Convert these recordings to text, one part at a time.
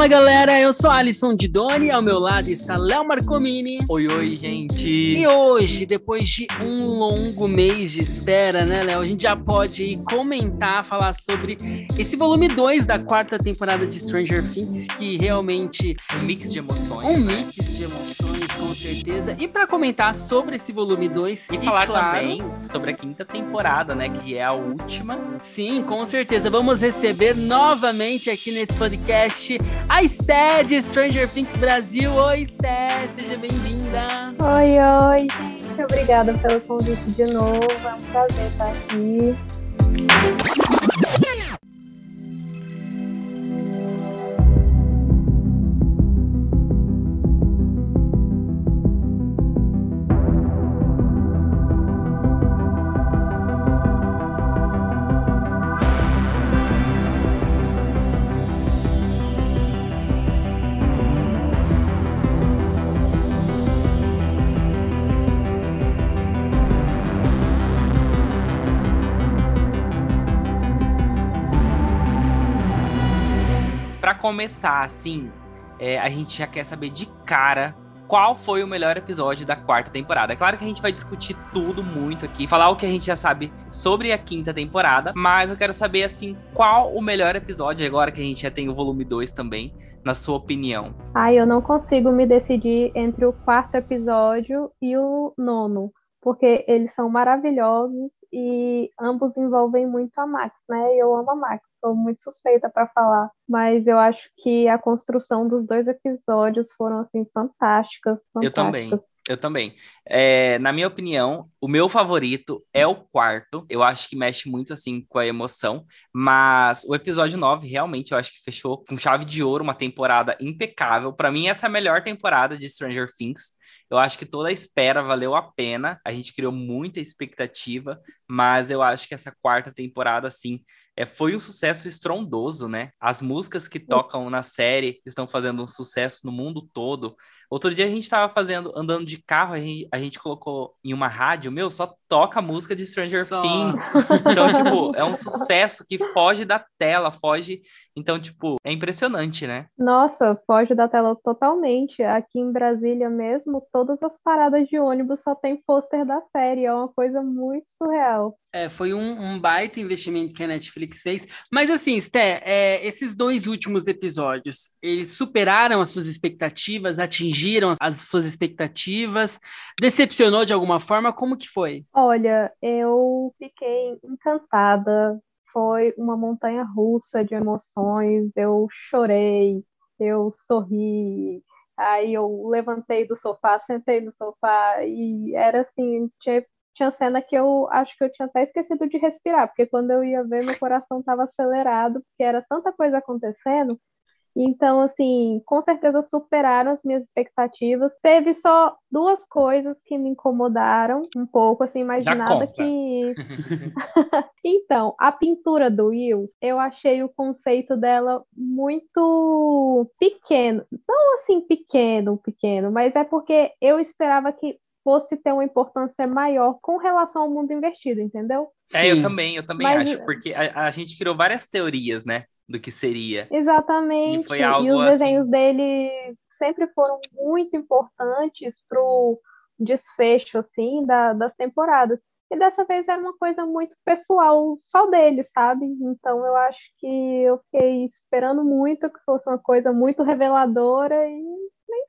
Fala galera, eu sou Alisson Didoni, ao meu lado está Léo Marcomini. Oi, oi, gente. E hoje, depois de um longo mês de espera, né, Léo, a gente já pode comentar, falar sobre esse volume 2 da quarta temporada de Stranger Things, que realmente. Um mix de emoções. Um né? mix de emoções, com certeza. E para comentar sobre esse volume 2 e, e falar claro, também sobre a quinta temporada, né, que é a última. Sim, com certeza. Vamos receber novamente aqui nesse podcast a Sté de Stranger Things Brasil. Oi, Sté, seja bem-vinda. Oi, oi, gente. Obrigada pelo convite de novo. É um prazer estar aqui. Começar, assim, é, a gente já quer saber de cara qual foi o melhor episódio da quarta temporada. É claro que a gente vai discutir tudo muito aqui, falar o que a gente já sabe sobre a quinta temporada, mas eu quero saber, assim, qual o melhor episódio, agora que a gente já tem o volume 2 também, na sua opinião. Ah, eu não consigo me decidir entre o quarto episódio e o nono porque eles são maravilhosos e ambos envolvem muito a Max, né? Eu amo a Max, sou muito suspeita para falar, mas eu acho que a construção dos dois episódios foram assim fantásticas. fantásticas. Eu também. Eu também. É, na minha opinião, o meu favorito é o quarto. Eu acho que mexe muito assim com a emoção. Mas o episódio 9 realmente eu acho que fechou com chave de ouro uma temporada impecável. Para mim, essa é a melhor temporada de Stranger Things. Eu acho que toda a espera valeu a pena. A gente criou muita expectativa, mas eu acho que essa quarta temporada, assim, é, foi um sucesso estrondoso, né? As músicas que tocam na série estão fazendo um sucesso no mundo todo. Outro dia a gente estava fazendo, andando de carro, a gente, a gente, colocou em uma rádio, meu, só toca música de Stranger só. Things. Então, tipo, é um sucesso que foge da tela, foge. Então, tipo, é impressionante, né? Nossa, foge da tela totalmente. Aqui em Brasília mesmo, todas as paradas de ônibus só tem pôster da série. É uma coisa muito surreal. É, foi um, um, baita investimento que a Netflix fez. Mas assim, Sté, é, esses dois últimos episódios, eles superaram as suas expectativas, atingiram as suas expectativas, decepcionou de alguma forma? Como que foi? Olha, eu fiquei encantada. Foi uma montanha russa de emoções. Eu chorei, eu sorri, Aí eu levantei do sofá, sentei no sofá e era assim, tinha tinha cena que eu acho que eu tinha até esquecido de respirar, porque quando eu ia ver, meu coração estava acelerado, porque era tanta coisa acontecendo. Então, assim, com certeza superaram as minhas expectativas. Teve só duas coisas que me incomodaram um pouco, assim, mas Já nada conta. que. então, a pintura do Will, eu achei o conceito dela muito pequeno. Não assim, pequeno, pequeno, mas é porque eu esperava que fosse ter uma importância maior com relação ao mundo invertido, entendeu? É, Sim. eu também, eu também Mas... acho, porque a, a, gente criou várias teorias, né, do que seria. Exatamente. E, foi algo e os assim... desenhos dele sempre foram muito importantes pro desfecho, assim, da, das temporadas. E dessa vez era uma coisa muito pessoal, só dele, sabe? Então eu acho que eu fiquei esperando muito que fosse uma coisa muito reveladora e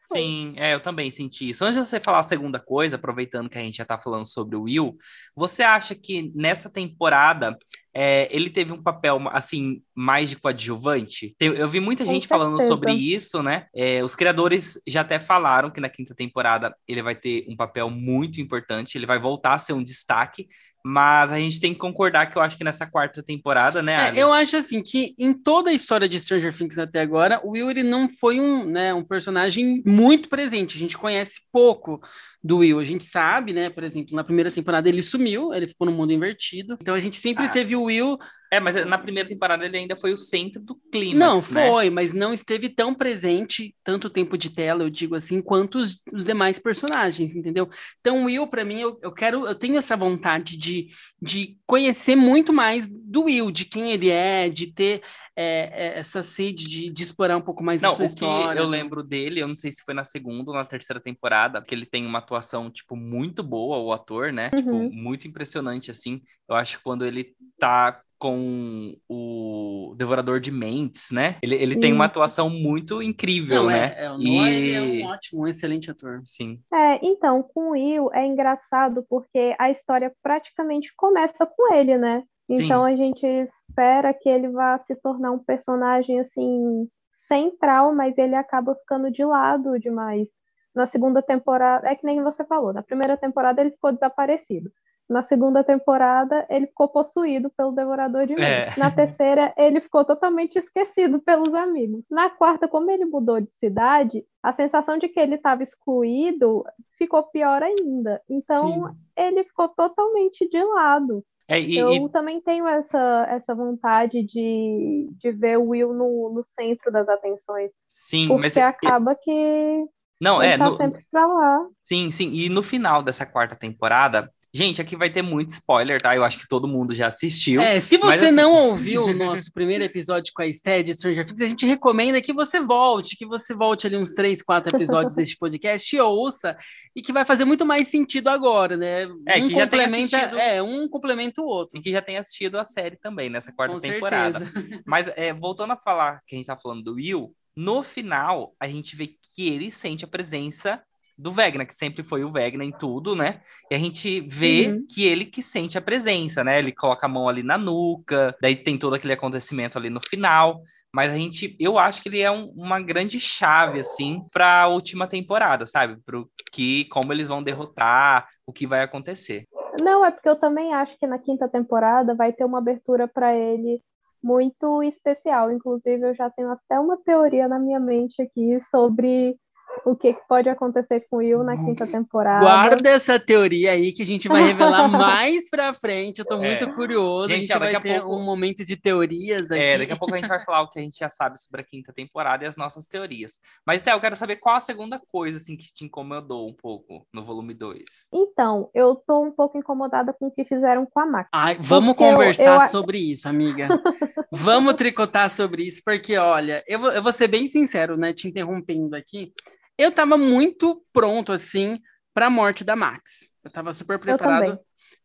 Sim, é, eu também senti isso. Antes de você falar a segunda coisa, aproveitando que a gente já tá falando sobre o Will, você acha que nessa temporada é, ele teve um papel, assim, mais de coadjuvante? Eu vi muita gente falando sobre isso, né? É, os criadores já até falaram que na quinta temporada ele vai ter um papel muito importante, ele vai voltar a ser um destaque, mas a gente tem que concordar que eu acho que nessa quarta temporada, né? É, eu acho assim que em toda a história de Stranger Things até agora, o Will ele não foi um, né, um personagem muito presente. A gente conhece pouco do Will. A gente sabe, né? Por exemplo, na primeira temporada ele sumiu, ele ficou no mundo invertido. Então a gente sempre ah. teve o Will É, mas na primeira temporada ele ainda foi o centro do clima. Não, né? foi, mas não esteve tão presente, tanto tempo de tela, eu digo assim, quanto os, os demais personagens, entendeu? Então, Will, para mim, eu, eu quero, eu tenho essa vontade de, de conhecer muito mais do Will, de quem ele é, de ter é, é, essa sede de, de, explorar um pouco mais não, a sua história. eu lembro dele, eu não sei se foi na segunda ou na terceira temporada, que ele tem uma atuação, tipo, muito boa, o ator, né? Tipo, uhum. Tipo, muito impressionante, assim. Eu acho que quando ele tá com o Devorador de Mentes, né? Ele, ele tem uma atuação muito incrível, Não, né? É, é, o e... é um ótimo, um excelente ator. Sim. É, então, com o Will é engraçado porque a história praticamente começa com ele, né? Então Sim. a gente espera que ele vá se tornar um personagem assim central, mas ele acaba ficando de lado demais. Na segunda temporada, é que nem você falou, na primeira temporada ele ficou desaparecido. Na segunda temporada, ele ficou possuído pelo Devorador de Mentes. É. Na terceira, ele ficou totalmente esquecido pelos amigos. Na quarta, como ele mudou de cidade, a sensação de que ele estava excluído ficou pior ainda. Então, Sim. ele ficou totalmente de lado. É, e, eu e... também tenho essa, essa vontade de, de ver o Will no, no centro das atenções. Sim, porque mas. acaba que. Não, ele é. Tá no... sempre pra lá. Sim, sim. E no final dessa quarta temporada, Gente, aqui vai ter muito spoiler, tá? Eu acho que todo mundo já assistiu. É, se você assim... não ouviu o nosso primeiro episódio com a Stead de Stranger Things, a gente recomenda que você volte, que você volte ali uns três, quatro episódios deste podcast e ouça, e que vai fazer muito mais sentido agora, né? É, um que já complementa, assistido... é, um complementa o outro. E que já tem assistido a série também, nessa quarta com temporada. Certeza. Mas é, voltando a falar que a gente tá falando do Will, no final a gente vê que ele sente a presença do Vegna, que sempre foi o Vegna em tudo, né? E a gente vê uhum. que ele que sente a presença, né? Ele coloca a mão ali na nuca, daí tem todo aquele acontecimento ali no final. Mas a gente, eu acho que ele é um, uma grande chave, assim, para a última temporada, sabe? Pro que, como eles vão derrotar, o que vai acontecer. Não, é porque eu também acho que na quinta temporada vai ter uma abertura para ele muito especial. Inclusive, eu já tenho até uma teoria na minha mente aqui sobre o que, que pode acontecer com o Will na quinta temporada. Guarda essa teoria aí que a gente vai revelar mais pra frente. Eu tô é. muito curioso. Gente, a gente vai ter pouco... um momento de teorias é, aqui. É, daqui a pouco a gente vai falar o que a gente já sabe sobre a quinta temporada e as nossas teorias. Mas, Théo, eu quero saber qual a segunda coisa assim, que te incomodou um pouco no volume 2. Então, eu tô um pouco incomodada com o que fizeram com a Max. Ai, vamos conversar eu, eu... sobre isso, amiga. vamos tricotar sobre isso, porque, olha, eu vou, eu vou ser bem sincero, né? Te interrompendo aqui eu estava muito pronto, assim, para a morte da Max. Eu estava super preparado.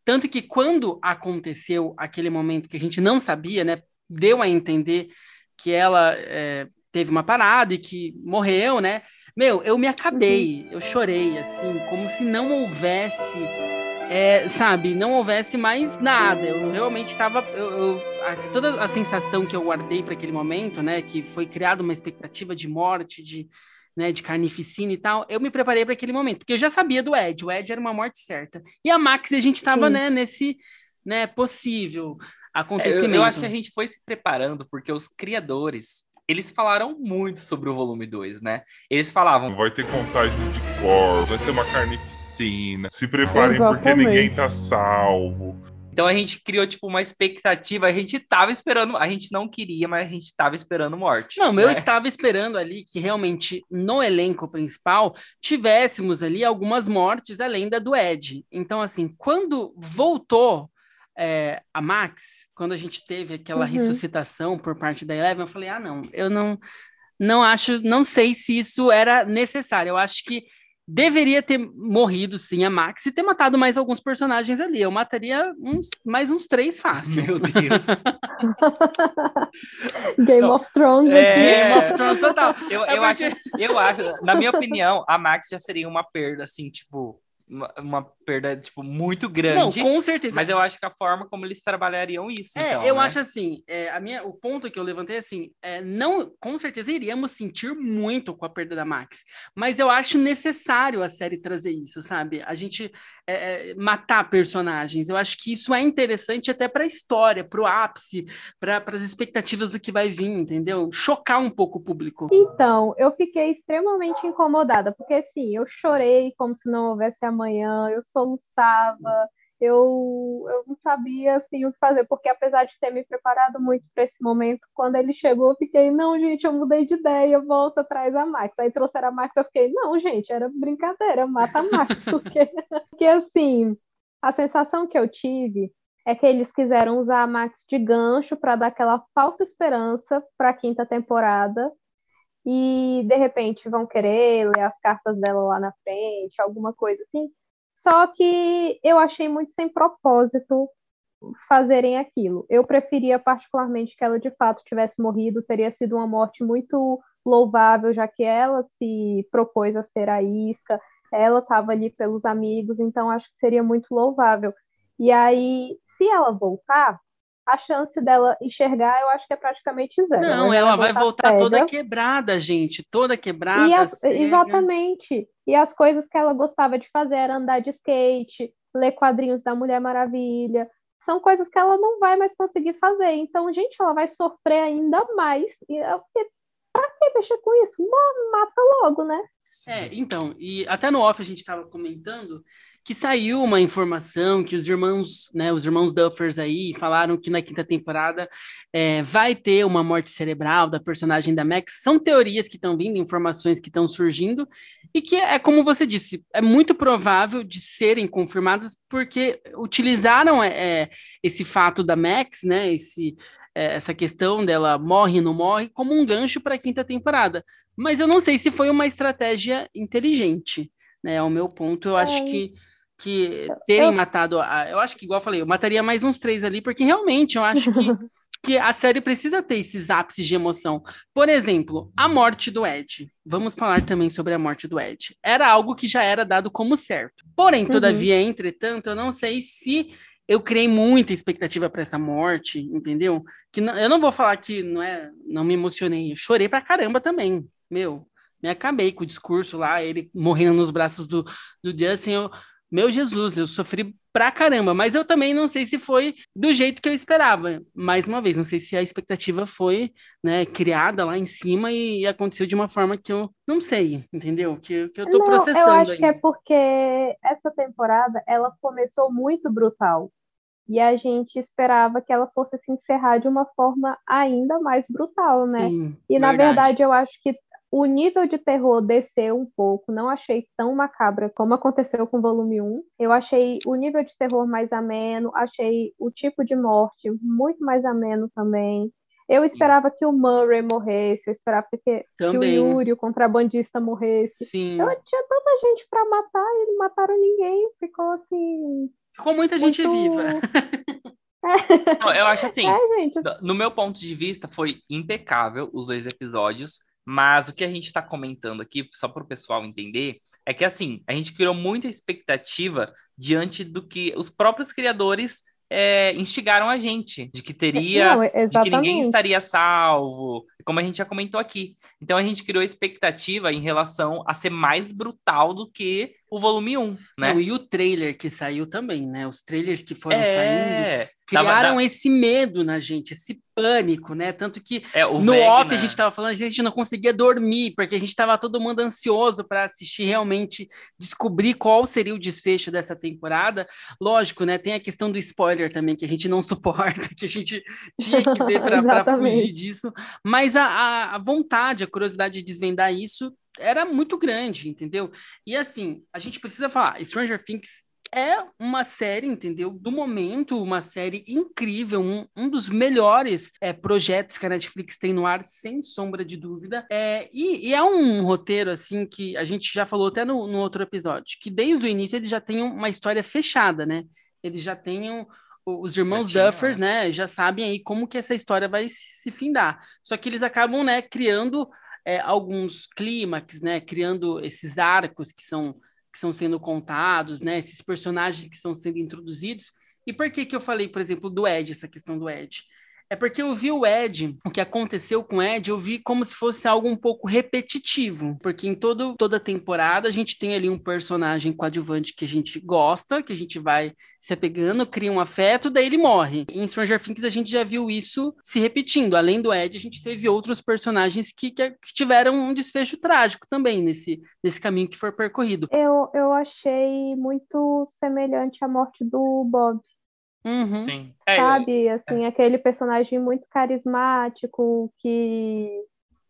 Tanto que quando aconteceu aquele momento que a gente não sabia, né? Deu a entender que ela é, teve uma parada e que morreu, né? Meu, eu me acabei, uhum. eu chorei, assim, como se não houvesse, é, sabe, não houvesse mais nada. Eu realmente estava. Toda a sensação que eu guardei para aquele momento, né? Que foi criada uma expectativa de morte, de né, de carnificina e tal, eu me preparei para aquele momento, porque eu já sabia do Ed, o Ed era uma morte certa. E a Max, a gente estava né, nesse né, possível acontecimento. É, eu, eu, acho que a gente foi se preparando, porque os criadores, eles falaram muito sobre o volume 2, né? Eles falavam... Vai ter contagem de corpos, vai ser uma carnificina, se preparem Exatamente. porque ninguém tá salvo. Então a gente criou, tipo, uma expectativa. A gente tava esperando, a gente não queria, mas a gente tava esperando morte. Não, né? eu estava esperando ali que realmente no elenco principal tivéssemos ali algumas mortes além da do Ed. Então, assim, quando voltou é, a Max, quando a gente teve aquela uhum. ressuscitação por parte da Eleven, eu falei: ah, não, eu não, não acho, não sei se isso era necessário. Eu acho que Deveria ter morrido, sim, a Max e ter matado mais alguns personagens ali. Eu mataria uns, mais uns três fácil. Meu Deus. Game Não, of Thrones. É... Game of Thrones total. Eu, é eu, porque... acho, eu acho, na minha opinião, a Max já seria uma perda, assim, tipo, uma, uma, perda, tipo, muito grande. Não, com certeza. Mas eu acho que a forma como eles trabalhariam isso, é, então, eu né? acho assim, é, a minha, o ponto que eu levantei é assim, é, não, com certeza iríamos sentir muito com a perda da Max, mas eu acho necessário a série trazer isso, sabe? A gente é, é matar personagens, eu acho que isso é interessante até para a história, para o ápice, para as expectativas do que vai vir, entendeu? Chocar um pouco o público. Então, eu fiquei extremamente incomodada, porque assim, eu chorei como se não houvesse a amanhã, eu soluçava, eu, eu não sabia assim, o que fazer, porque apesar de ter me preparado muito para esse momento, quando ele chegou, eu fiquei, não, gente, eu mudei de ideia, volta atrás a Max. Aí trouxeram a Max, eu fiquei, não, gente, era brincadeira, mata a Max, porque, porque assim, a sensação que eu tive é que eles quiseram usar a Max de gancho para dar aquela falsa esperança para a quinta temporada. E de repente vão querer ler as cartas dela lá na frente, alguma coisa assim. Só que eu achei muito sem propósito fazerem aquilo. Eu preferia particularmente que ela de fato tivesse morrido, teria sido uma morte muito louvável, já que ela se propôs a ser a isca, ela estava ali pelos amigos, então acho que seria muito louvável. E aí, se ela voltar, a chance dela enxergar, eu acho que é praticamente zero. Não, ela, ela vai voltar cega. toda quebrada, gente, toda quebrada. E as, exatamente. E as coisas que ela gostava de fazer era andar de skate, ler quadrinhos da Mulher Maravilha. São coisas que ela não vai mais conseguir fazer. Então, gente, ela vai sofrer ainda mais. E eu pra que mexer com isso? Mata logo, né? É, então, e até no off a gente estava comentando que saiu uma informação que os irmãos, né, os irmãos Duffers aí falaram que na quinta temporada é, vai ter uma morte cerebral da personagem da Max. São teorias que estão vindo, informações que estão surgindo e que é como você disse, é muito provável de serem confirmadas porque utilizaram é, é esse fato da Max, né, esse essa questão dela morre não morre como um gancho para a quinta temporada. Mas eu não sei se foi uma estratégia inteligente, né? Ao meu ponto, eu acho que que terem eu... matado. A, eu acho que, igual eu falei, eu mataria mais uns três ali, porque realmente eu acho que, que a série precisa ter esses ápices de emoção. Por exemplo, a morte do Ed. Vamos falar também sobre a morte do Ed. Era algo que já era dado como certo. Porém, todavia, uhum. entretanto, eu não sei se eu criei muita expectativa para essa morte, entendeu? Que não, eu não vou falar que não é, não me emocionei, eu chorei pra caramba também. Meu, me acabei com o discurso lá, ele morrendo nos braços do, do Justin, eu, meu Jesus, eu sofri pra caramba, mas eu também não sei se foi do jeito que eu esperava. Mais uma vez, não sei se a expectativa foi né, criada lá em cima e aconteceu de uma forma que eu não sei, entendeu? Que, que eu tô não, processando. Eu acho que é porque essa temporada ela começou muito brutal. E a gente esperava que ela fosse se encerrar de uma forma ainda mais brutal, né? Sim, e na verdade eu acho que o nível de terror desceu um pouco, não achei tão macabra como aconteceu com o volume 1. Eu achei o nível de terror mais ameno, achei o tipo de morte muito mais ameno também. Eu esperava Sim. que o Murray morresse, eu esperava que, que o Yuri, o contrabandista, morresse. Sim. Eu tinha tanta gente para matar e não mataram ninguém, ficou assim. Ficou muita gente muito... viva. eu acho assim, é, gente... no meu ponto de vista, foi impecável os dois episódios. Mas o que a gente está comentando aqui, só para o pessoal entender, é que assim, a gente criou muita expectativa diante do que os próprios criadores é, instigaram a gente, de que teria, Não, de que ninguém estaria salvo, como a gente já comentou aqui. Então a gente criou expectativa em relação a ser mais brutal do que o volume 1, né? Não, e o trailer que saiu também, né? Os trailers que foram é... saindo criaram tava, esse medo na gente, esse pânico, né? Tanto que é, no Vegna... off a gente estava falando, a gente não conseguia dormir, porque a gente estava todo mundo ansioso para assistir realmente, descobrir qual seria o desfecho dessa temporada. Lógico, né? Tem a questão do spoiler também, que a gente não suporta, que a gente tinha que ver para fugir disso. Mas a, a vontade, a curiosidade de desvendar isso era muito grande, entendeu? E assim, a gente precisa falar, Stranger Things é uma série, entendeu? Do momento, uma série incrível, um, um dos melhores é, projetos que a Netflix tem no ar, sem sombra de dúvida. É, e, e, é um roteiro, assim, que a gente já falou até no, no outro episódio, que desde o início ele já tem uma história fechada, né? Eles já têm um, os irmãos Duffers, né, já sabem aí como que essa história vai se findar. Só que eles acabam, né, criando é, alguns clímax, né, criando esses arcos que são que são sendo contados, né, esses personagens que estão sendo introduzidos. E por que que eu falei, por exemplo, do Ed, essa questão do Ed? É porque eu vi o Ed, o que aconteceu com o Ed, eu vi como se fosse algo um pouco repetitivo. Porque em todo, toda temporada a gente tem ali um personagem coadjuvante que a gente gosta, que a gente vai se apegando, cria um afeto, daí ele morre. Em Stranger Things a gente já viu isso se repetindo. Além do Ed, a gente teve outros personagens que, que, que tiveram um desfecho trágico também nesse, nesse caminho que foi percorrido. Eu, eu achei muito semelhante à morte do Bob. Uhum. Sim. É, Sabe, assim, aquele personagem muito carismático que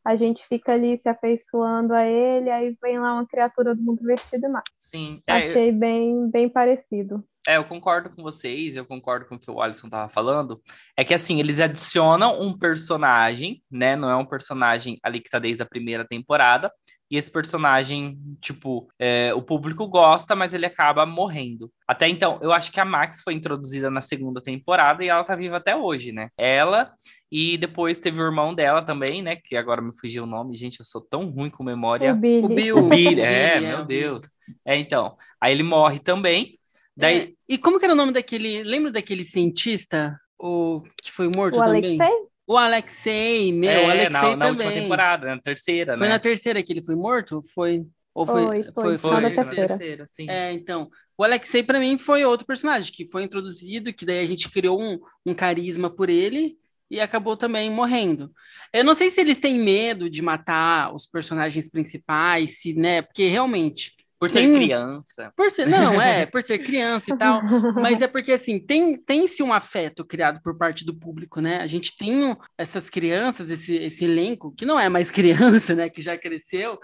a gente fica ali se afeiçoando a ele, aí vem lá uma criatura do mundo vestido e mata. sim. É, eu- Achei bem, bem parecido. É, eu concordo com vocês, eu concordo com o que o Alisson tava falando. É que assim, eles adicionam um personagem, né? Não é um personagem ali que tá desde a primeira temporada. E esse personagem, tipo, é, o público gosta, mas ele acaba morrendo. Até então, eu acho que a Max foi introduzida na segunda temporada e ela tá viva até hoje, né? Ela e depois teve o irmão dela também, né? Que agora me fugiu o nome. Gente, eu sou tão ruim com memória. O Billy. O Bill. O Billy, é, meu Billy. Deus. É, então. Aí ele morre também. Daí, É, e como que era o nome daquele. Lembra daquele cientista? O que foi morto O também? Alexei? O Alexei, meu, é, o Alexei na, na última também. temporada, na terceira, Foi né? na terceira que ele foi morto? Foi. Ou foi. Foi, foi. foi, Foi, na terceira. terceira, sim. É, então. O Alexei, pra mim, foi outro personagem que foi introduzido, que daí a gente criou um, um carisma por ele e acabou também morrendo. Eu não sei se eles têm medo de matar os personagens principais, se, né? Porque realmente. Por ser Tem- criança. Por ser, não, é, por ser criança e tal, mas é porque assim, tem tem-se um afeto criado por parte do público, né? A gente tem essas crianças, esse, esse elenco, que não é mais criança, né? Que já cresceu,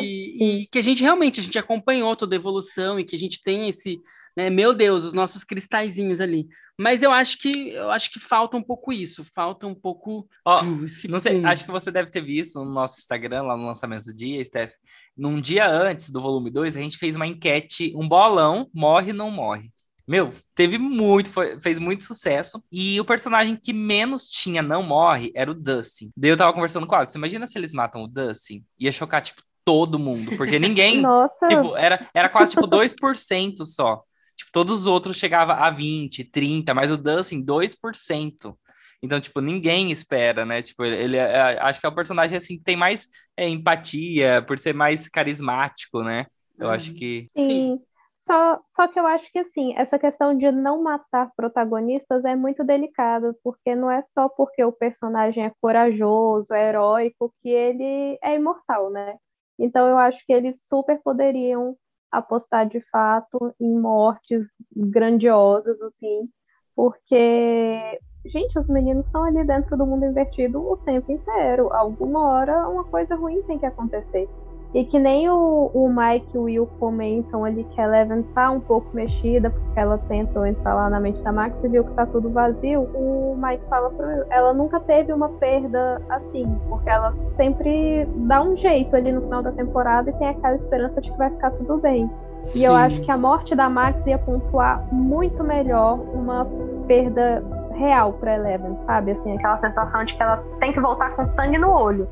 e, e que a gente realmente a gente acompanhou toda a evolução e que a gente tem esse, né? Meu Deus, os nossos cristalzinhos ali. Mas eu acho que eu acho que falta um pouco isso, falta um pouco Ó, esse Não sei, acho que você deve ter visto no nosso Instagram, lá no lançamento do dia, Steph. Num dia antes do volume 2, a gente fez uma enquete, um bolão, morre ou não morre. Meu, teve muito, foi- fez muito sucesso. E o personagem que menos tinha não morre era o Dustin. Daí eu tava conversando com o Alex, imagina se eles matam o Dustin? Ia chocar, tipo, todo mundo, porque ninguém, Nossa, tipo, era, era quase, tipo, 2% só. Tipo, todos os outros chegavam a 20, 30, mas o Dustin, 2%. Então, tipo, ninguém espera, né? Tipo, ele, ele é- acho que é o personagem, assim, que tem mais é, empatia, por ser mais carismático, né? Eu acho Uhum. que... sim. Só, só que eu acho que assim, essa questão de não matar protagonistas é muito delicada, porque não é só porque o personagem é corajoso, é heróico, que ele é imortal, né? Então eu acho que eles super poderiam apostar de fato em mortes grandiosas, assim, porque, gente, os meninos estão ali dentro do mundo invertido o tempo inteiro. Alguma hora uma coisa ruim tem que acontecer. E que nem o, o Mike e o Will comentam ali que a Eleven tá um pouco mexida, porque ela tentou entrar lá na mente da Max e viu que tá tudo vazio. O Mike fala pro Will, ela nunca teve uma perda assim, porque ela sempre dá um jeito ali no final da temporada e tem aquela esperança de que vai ficar tudo bem. E eu Sim. acho que a morte da Max ia pontuar muito melhor uma perda real pra Eleven, sabe? Assim, aquela sensação de que ela tem que voltar com sangue no olho.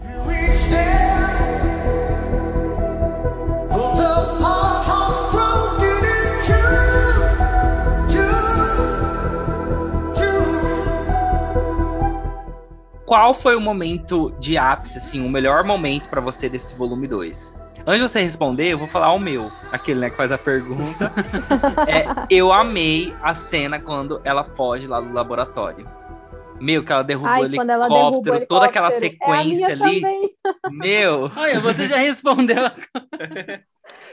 Qual foi o momento de ápice, assim, o melhor momento pra você desse volume 2? Antes de você responder, eu vou falar o meu, aquele né, que faz a pergunta. É, eu amei a cena quando ela foge lá do laboratório. Meu, que ela derrubou Ai, o quando ela derruba o helicóptero, toda aquela helicóptero. É a sequência minha ali. também. Meu, Olha, você já respondeu.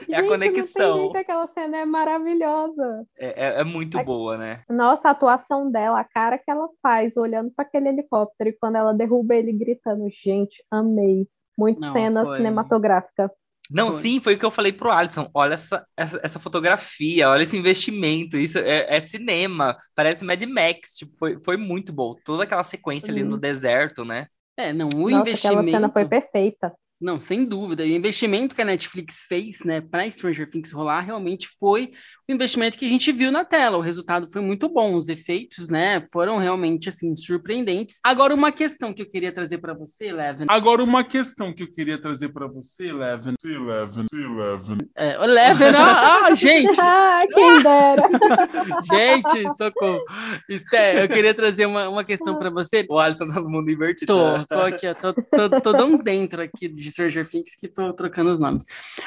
É a Gente, conexão. Não tem jeito, aquela cena é maravilhosa. é, é- é muito Ai. boa, né? Nossa, a atuação dela, a cara que ela faz olhando para aquele helicóptero e quando ela derruba ele gritando, gente, amei. Muito Não, cena foi- cinematográfica. Não, Foi. sim, foi o que eu falei pro Alisson. Olha essa, essa, essa fotografia, olha esse investimento. Isso é, é cinema, parece Mad Max. Tipo, foi, foi muito bom. Toda aquela sequência ali Sim. no deserto, né? É, não, o Nossa, aquela investimento. cena foi perfeita. Não, sem dúvida. E o investimento que a Netflix fez, né, para Stranger Things rolar, realmente foi o investimento que a gente viu na tela. O resultado foi muito bom, os efeitos, né, foram realmente assim surpreendentes. Agora uma questão que eu queria trazer para você, Leven. Agora, uma questão que eu queria trazer pra você, Leven. Eleven, Eleven. É, o Leven, ah, ah, gente, Ah, quem dera. Gente, socorro. Esté, eu queria trazer uma, uma questão para você. O Alisson tá no mundo invertido. Tô, né? tô aqui, ó, tô, tô, tô tão dentro aqui de Stranger Things que tô trocando os nomes.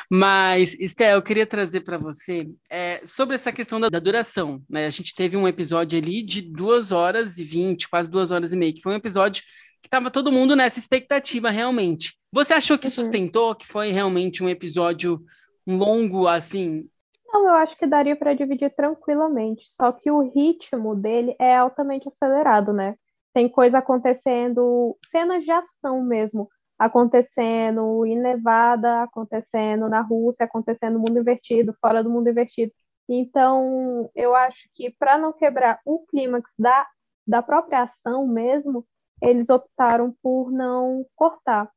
Mas, Esté, eu queria trazer para você é, sobre essa questão da, da duração, né? A gente teve um episódio ali de duas horas e vinte, quase duas horas e meia, que foi um episódio que tava todo mundo nessa expectativa realmente. Você achou que Uhum. sustentou, que foi realmente um episódio longo, assim? Não, eu acho que daria para dividir tranquilamente. Só que o ritmo dele é altamente acelerado, né? Tem coisa acontecendo, cenas de ação mesmo, acontecendo em Nevada, acontecendo na Rússia, acontecendo no mundo invertido, fora do mundo invertido. Então, eu acho que para não quebrar o clímax da, da própria ação mesmo, eles optaram por não cortar.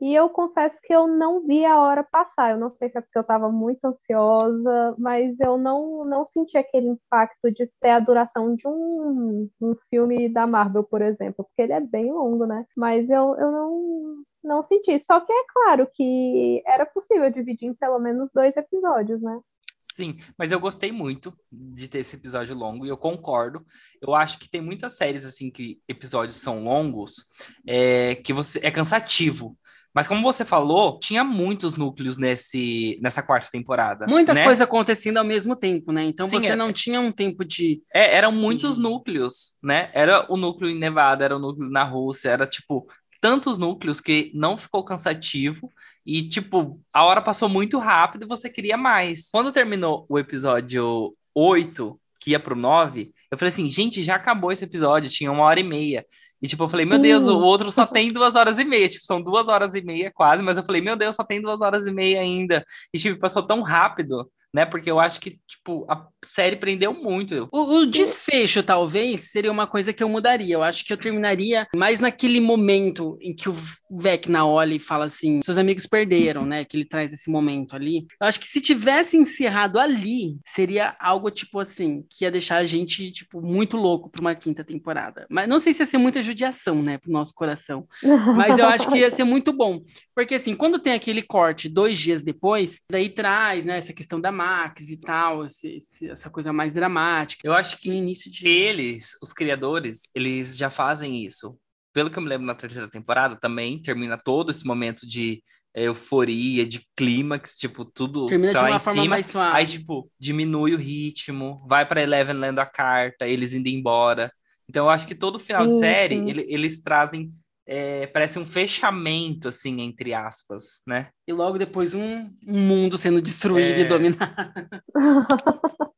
E eu confesso que eu não vi a hora passar. Eu não sei se é porque eu estava muito ansiosa, mas eu não, não senti aquele impacto de ter a duração de um, um filme da Marvel, por exemplo, porque ele é bem longo, né? Mas eu, eu não, não senti. Só que é claro que era possível dividir em pelo menos dois episódios, né? Sim, mas eu gostei muito de ter esse episódio longo e eu concordo. Eu acho que tem muitas séries assim que episódios são longos, é, que você é cansativo. Mas como você falou, tinha muitos núcleos nesse nessa quarta temporada. Muita né? coisa acontecendo ao mesmo tempo, né? Então Sim, você é- não tinha um tempo de. É, eram muitos Uhum. núcleos, né? Era o núcleo em Nevada, era o núcleo na Rússia, era tipo tantos núcleos que não ficou cansativo e tipo, a hora passou muito rápido e você queria mais. Quando terminou o episódio 8, que ia pro 9, eu falei assim, gente, já acabou esse episódio, tinha uma hora e meia. E tipo, eu falei, meu Deus, o Sim. outro só tem duas horas e meia, tipo, são duas horas e meia quase, mas eu falei, meu Deus, só tem duas horas e meia ainda. E tipo, passou tão rápido, né? Porque eu acho que, tipo, a série prendeu muito. O, o desfecho, talvez, seria uma coisa que eu mudaria. Eu acho que eu terminaria mais naquele momento em que o Vecna olha e fala assim: seus amigos perderam, né? Que ele traz esse momento ali. Eu acho que se tivesse encerrado ali, seria algo tipo assim, que ia deixar a gente, tipo, muito louco pra uma quinta temporada. Mas não sei se ia ser muita judiação, né, pro nosso coração. Mas eu acho que ia ser muito bom. Porque, assim, quando tem aquele corte dois dias depois, daí traz, né, essa questão da Max e tal, esse- esse- essa coisa mais dramática. Eu acho que no início de. Eles, os criadores, eles já fazem isso. Pelo que eu me lembro na terceira temporada, também termina todo esse momento de é, euforia, de clímax, tipo, tudo Termina tá de lá uma em forma cima. mais suave. Aí, tipo, diminui o ritmo, vai pra Eleven lendo a carta, eles indo embora. Então, eu acho que todo final de Sim, série, ele- eles trazem, é, parece um fechamento, assim, entre aspas, né? E logo depois um, um mundo sendo destruído É. e dominado.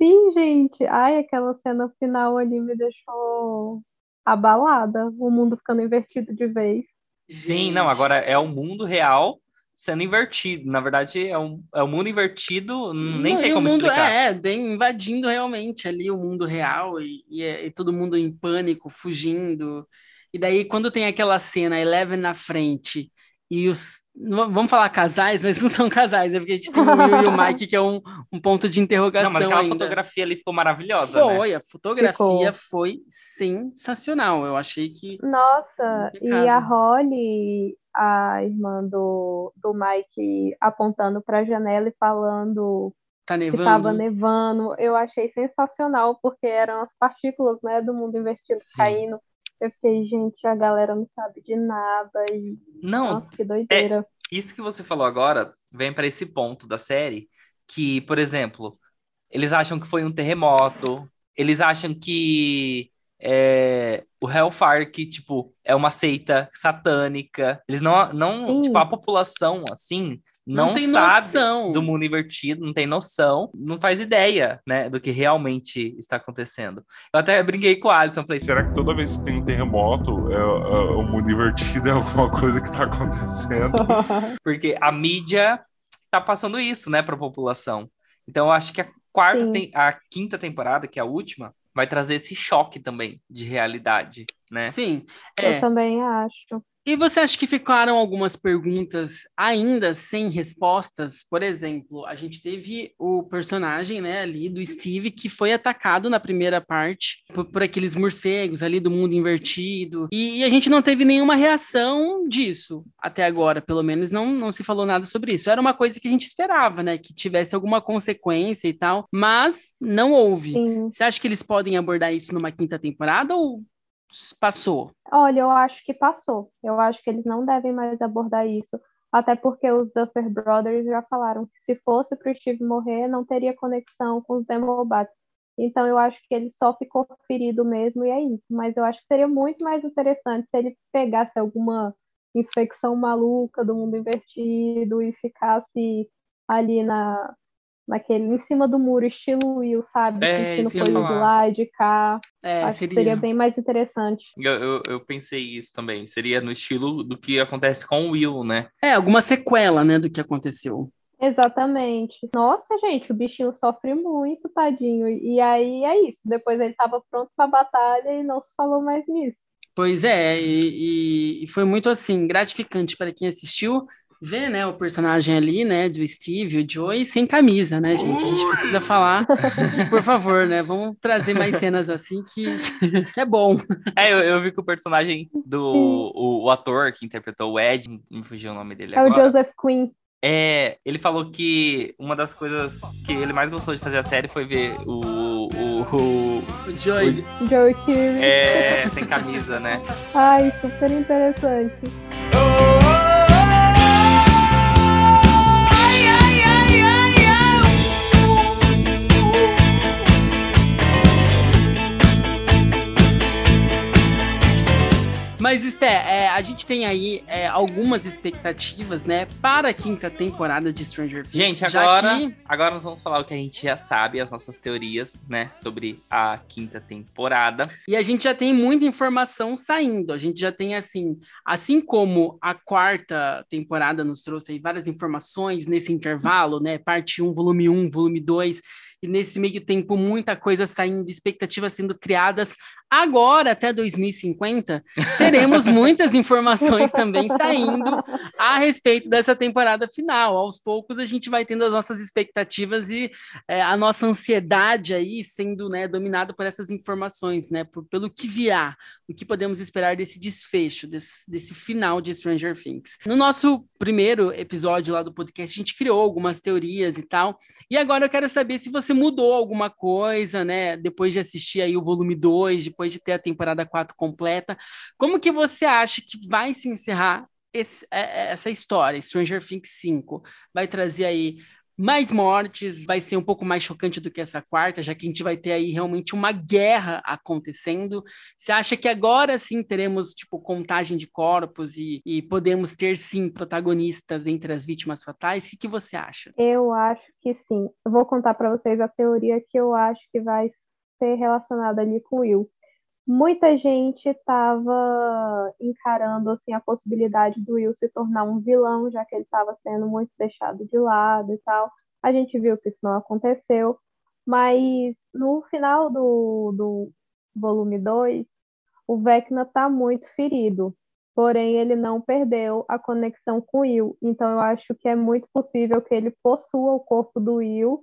Sim, gente. Ai, aquela cena final ali me deixou abalada. O mundo ficando invertido de vez. Sim, não, Gente. agora é o mundo real sendo invertido. Na verdade, é, um, é o mundo invertido, nem Não, sei o como mundo, explicar. É, bem invadindo realmente ali o mundo real e, e, é- e todo mundo em pânico, fugindo. E daí, quando tem aquela cena, Eleven na frente e os. Vamos falar casais, mas não são casais, é porque a gente tem o Will e o Mike, que é um, um ponto de interrogação. Não, mas aquela ainda. fotografia ali ficou maravilhosa, né? Foi, a fotografia Ficou. foi sensacional. Eu achei que. Nossa, e a. Holly, a irmã do, do Mike, apontando para a janela e falando Tá que nevando. estava nevando, eu achei sensacional, porque eram as partículas, né, do mundo invertido Sim. caindo. Eu fiquei, gente, a galera não sabe de nada. E... Não, Nossa, que doideira. isso que você falou agora vem para esse ponto da série que, por exemplo, eles acham que foi um terremoto, eles acham que é, o Hellfire que tipo é uma seita satânica. Eles não não Sim. tipo a população assim Não não, tem sabe noção. do mundo invertido, não tem noção, não faz ideia, né, do que realmente está acontecendo. Eu até brinquei com o Alisson, falei, Será que toda vez que tem um terremoto, é, é, o mundo invertido é alguma coisa que tá acontecendo? porque a mídia tá passando isso, né, para a população. Então eu acho que a quarta, tem, a quinta temporada, que é a última, vai trazer esse choque também de realidade. Né? Sim. Eu É. também acho. E você acha que ficaram algumas perguntas ainda sem respostas? Por exemplo, a gente teve o personagem, né, ali do Steve que foi atacado na primeira parte por, por aqueles morcegos ali do mundo invertido. E, e a gente não teve nenhuma reação disso até agora, pelo menos não, não se falou nada sobre isso. Era uma coisa que a gente esperava, né, que tivesse alguma consequência e tal, mas não houve. Sim. Você acha que eles podem abordar isso numa quinta temporada ou passou? Olha, eu acho que passou. Eu acho que eles não devem mais abordar isso. Até porque os Duffer Brothers já falaram que se fosse para o Steve morrer, não teria conexão com os Demobats. Então eu acho que ele só ficou ferido mesmo e é isso. Mas eu acho que seria muito mais interessante se ele pegasse alguma infecção maluca do mundo invertido e ficasse ali na, naquele, em cima do muro, estilo Will, sabe? É, Sentindo coisas de falar. lá e de cá. É, acho seria. que seria bem mais interessante. Eu, eu, eu pensei isso também. Seria no estilo do que acontece com o Will, né? É, alguma sequela, né, do que aconteceu. Exatamente. Nossa, gente, o bichinho sofre muito, tadinho. E aí é isso. Depois ele estava pronto para a batalha e não se falou mais nisso. Pois é, e, e- e foi muito assim, gratificante para quem assistiu ver, né, o personagem ali, né, do Steve, o Joey, sem camisa, né, gente? A gente precisa falar, por favor, né? Vamos trazer mais cenas assim que, que é bom. É, eu, eu vi que o personagem do o, o ator que interpretou o Ed, me fugiu o nome dele É o agora. Joseph Quinn. É, ele falou que uma das coisas que ele mais gostou de fazer a série foi ver o, o, o O Joey. Joey Keery. é, sem camisa, né? Ai, super interessante. Mas, Esté, é, a gente tem aí é, algumas expectativas, né, para a quinta temporada de Stranger Things. Gente, agora, que- agora nós vamos falar o que a gente já sabe, as nossas teorias, né, sobre a quinta temporada. E a gente já tem muita informação saindo. A gente já tem, assim, assim como a quarta temporada nos trouxe aí várias informações nesse intervalo, né? Parte 1, volume 1, volume 2, e nesse meio tempo muita coisa saindo, expectativas sendo criadas. Agora, até 2050, teremos muitas informações também saindo a respeito dessa temporada final. Aos poucos a gente vai tendo as nossas expectativas e é, a nossa ansiedade aí sendo né, dominada por essas informações, né? por- pelo que virá, o que podemos esperar desse desfecho, desse, desse final de Stranger Things. No nosso primeiro episódio lá do podcast, a gente criou algumas teorias e tal. E agora eu quero saber se você mudou alguma coisa, né? Depois de assistir aí o volume 2, depois de ter a temporada 4 completa. Como que você acha que vai se encerrar esse- é- é- essa história, Stranger Things 5? Vai trazer aí mais mortes, vai ser um pouco mais chocante do que essa quarta, já que a gente vai ter aí realmente uma guerra acontecendo. Você acha que agora sim teremos, tipo, contagem de corpos e, e podemos ter, sim, protagonistas entre as vítimas fatais? O que, que você acha? Eu acho que sim. Eu vou contar para vocês a teoria que eu acho que vai ser relacionada ali com o Will. Muita gente estava encarando assim a possibilidade do Will se tornar um vilão, já que ele estava sendo muito deixado de lado e tal. A gente viu que isso não aconteceu, mas no final do, do volume 2, o Vecna está muito ferido. Porém, ele não perdeu a conexão com o Will. Então, eu acho que é muito possível que ele possua o corpo do Will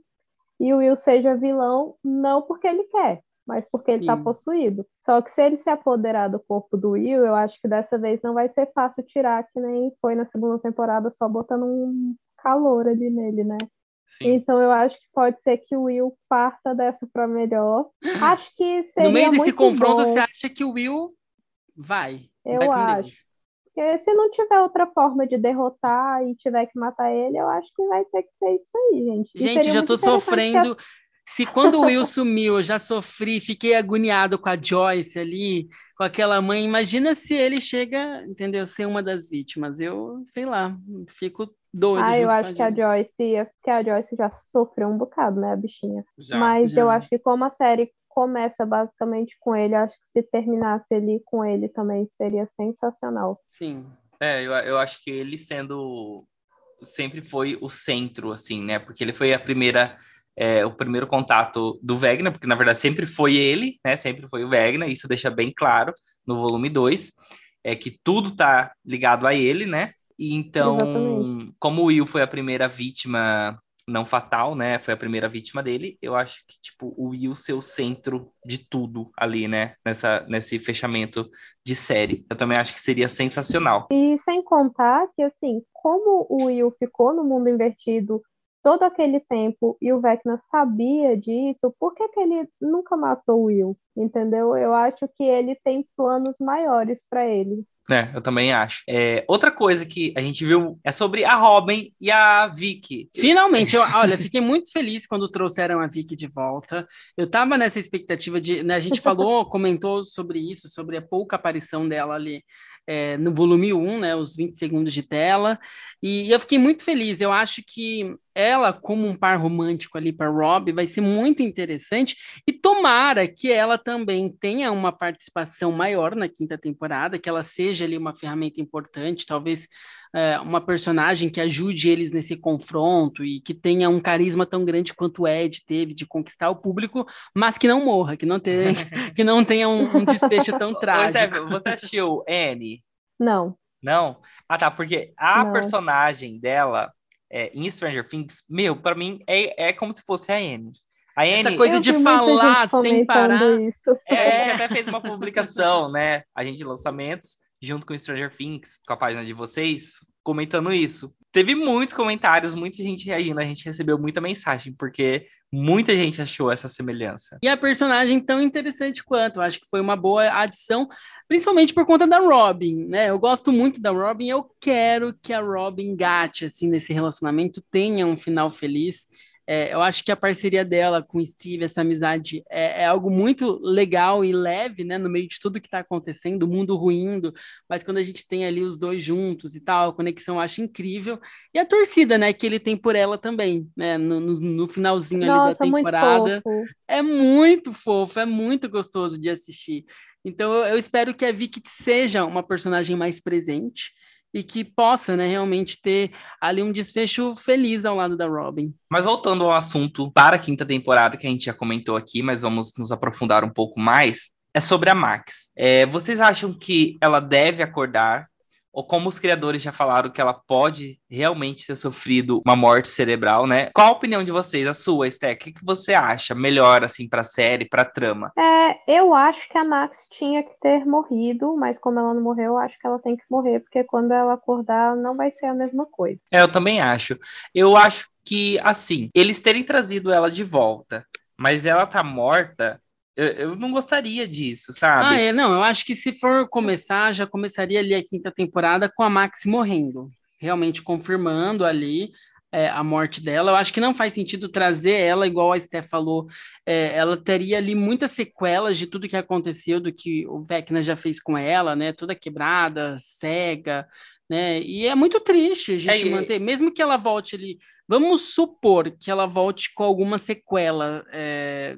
e o Will seja vilão, não porque ele quer, mas porque ele está Sim. possuído. Só que se ele se apoderar do corpo do Will, eu acho que dessa vez não vai ser fácil tirar, que nem foi na segunda temporada, só botando um calor ali nele, né? Sim. Então eu acho que pode ser que o Will parta dessa para melhor. Acho que seria no meio desse muito confronto, bom. você acha que o Will vai? Eu vai acho. Porque se não tiver outra forma de derrotar e tiver que matar ele, eu acho que vai ter que ser isso aí, gente. Gente, já tô sofrendo. Se quando o Will sumiu, eu já sofri, fiquei agoniado com a Joyce ali, com aquela mãe. Imagina se ele chega, entendeu, ser uma das vítimas. Eu, sei lá, fico doido. Ah, eu acho com que a Joyce, porque a Joyce já sofreu um bocado, né, a bichinha. Já. Mas já. eu acho que como a série começa basicamente com ele, acho que se terminasse ali com ele também seria sensacional. Sim. É, eu, eu acho que ele sendo sempre foi o centro, assim, né? Porque ele foi a primeira é, o primeiro contato do Vegna, porque na verdade sempre foi ele, né? Sempre foi o Vegna, isso deixa bem claro no volume 2, é que tudo tá ligado a ele, né? E então, Exatamente. como o Will foi a primeira vítima não fatal, né? Foi a primeira vítima dele. Eu acho que, tipo, o Will ser o centro de tudo ali, né? Nessa, nesse fechamento de série. Eu também acho que seria sensacional. E sem contar que, assim, como o Will ficou no mundo invertido todo aquele tempo e o Vecna sabia disso, por que que ele nunca matou o Will? Entendeu? Eu acho que ele tem planos maiores para ele. É, eu também acho. É, outra coisa que a gente viu é sobre a Robin e a Vicky. Finalmente, eu, olha, fiquei muito feliz quando trouxeram a Vicky de volta. Eu tava nessa expectativa de. Né, a gente falou, comentou sobre isso, sobre a pouca aparição dela ali é, no volume 1, né? Os 20 segundos de tela. E, eu fiquei muito feliz. Eu acho que ela, como um par romântico ali para Rob, vai ser muito interessante. E tomara que ela também tenha uma participação maior na quinta temporada, que ela seja ali uma ferramenta importante, talvez é, uma personagem que ajude eles nesse confronto e que tenha um carisma tão grande quanto o Ed teve de conquistar o público, mas que não morra, que não tenha, que não tenha um, um desfecho tão trágico. Steph, você assistiu Anne? Não. Não? Ah, tá, porque a Não. personagem dela é, em Stranger Things, meu, pra mim é, é como se fosse a Anne. A Essa Anne, coisa Eu de falar sem parar. Isso. é, a É. gente até fez uma publicação, né? A gente de lançamentos, junto com Stranger Things, com a página de vocês, comentando isso. Teve muitos comentários, muita gente reagindo, a gente recebeu muita mensagem, porque muita gente achou essa semelhança. E a personagem tão interessante quanto. Acho que foi uma boa adição, principalmente por conta da Robin, né? Eu gosto muito da Robin, eu quero que a Robin gate, assim, nesse relacionamento, tenha um final feliz. É, eu acho que a parceria dela com o Steve, essa amizade, é, é algo muito legal e leve, né? No meio de tudo que tá acontecendo, o mundo ruindo, mas quando a gente tem ali os dois juntos e tal, a conexão eu acho incrível. E a torcida, né, que ele tem por ela também, né? No, no, no finalzinho ali da Nossa, muito temporada. fofo. É muito fofo, é muito gostoso de assistir. Então eu, eu espero que a Vicky seja uma personagem mais presente e que possa, né, realmente ter ali um desfecho feliz ao lado da Robin. Mas voltando ao assunto para a quinta temporada, que a gente já comentou aqui, mas vamos nos aprofundar um pouco mais, é sobre a Max. É, vocês acham que ela deve acordar? Ou como os criadores já falaram que ela pode realmente ter sofrido uma morte cerebral, né? Qual a opinião de vocês, a sua, Sté? O que, que você acha melhor, assim, pra série, pra trama? É, eu acho que a Max tinha que ter morrido, mas como ela não morreu, eu acho que ela tem que morrer, porque quando ela acordar não vai ser a mesma coisa. É, eu também acho. Eu acho que, assim, eles terem trazido ela de volta, mas ela tá morta, eu, eu não gostaria disso, sabe? Ah, é, não, eu acho que se for começar, já começaria ali a quinta temporada com a Max morrendo, realmente confirmando ali é, a morte dela. Eu acho que não faz sentido trazer ela, igual a Steph falou, é, ela teria ali muitas sequelas de tudo que aconteceu, do que o Vecna já fez com ela, né? Toda quebrada, cega, né? E é muito triste a gente É, manter, mesmo que ela volte ali. Vamos supor que ela volte com alguma sequela. é,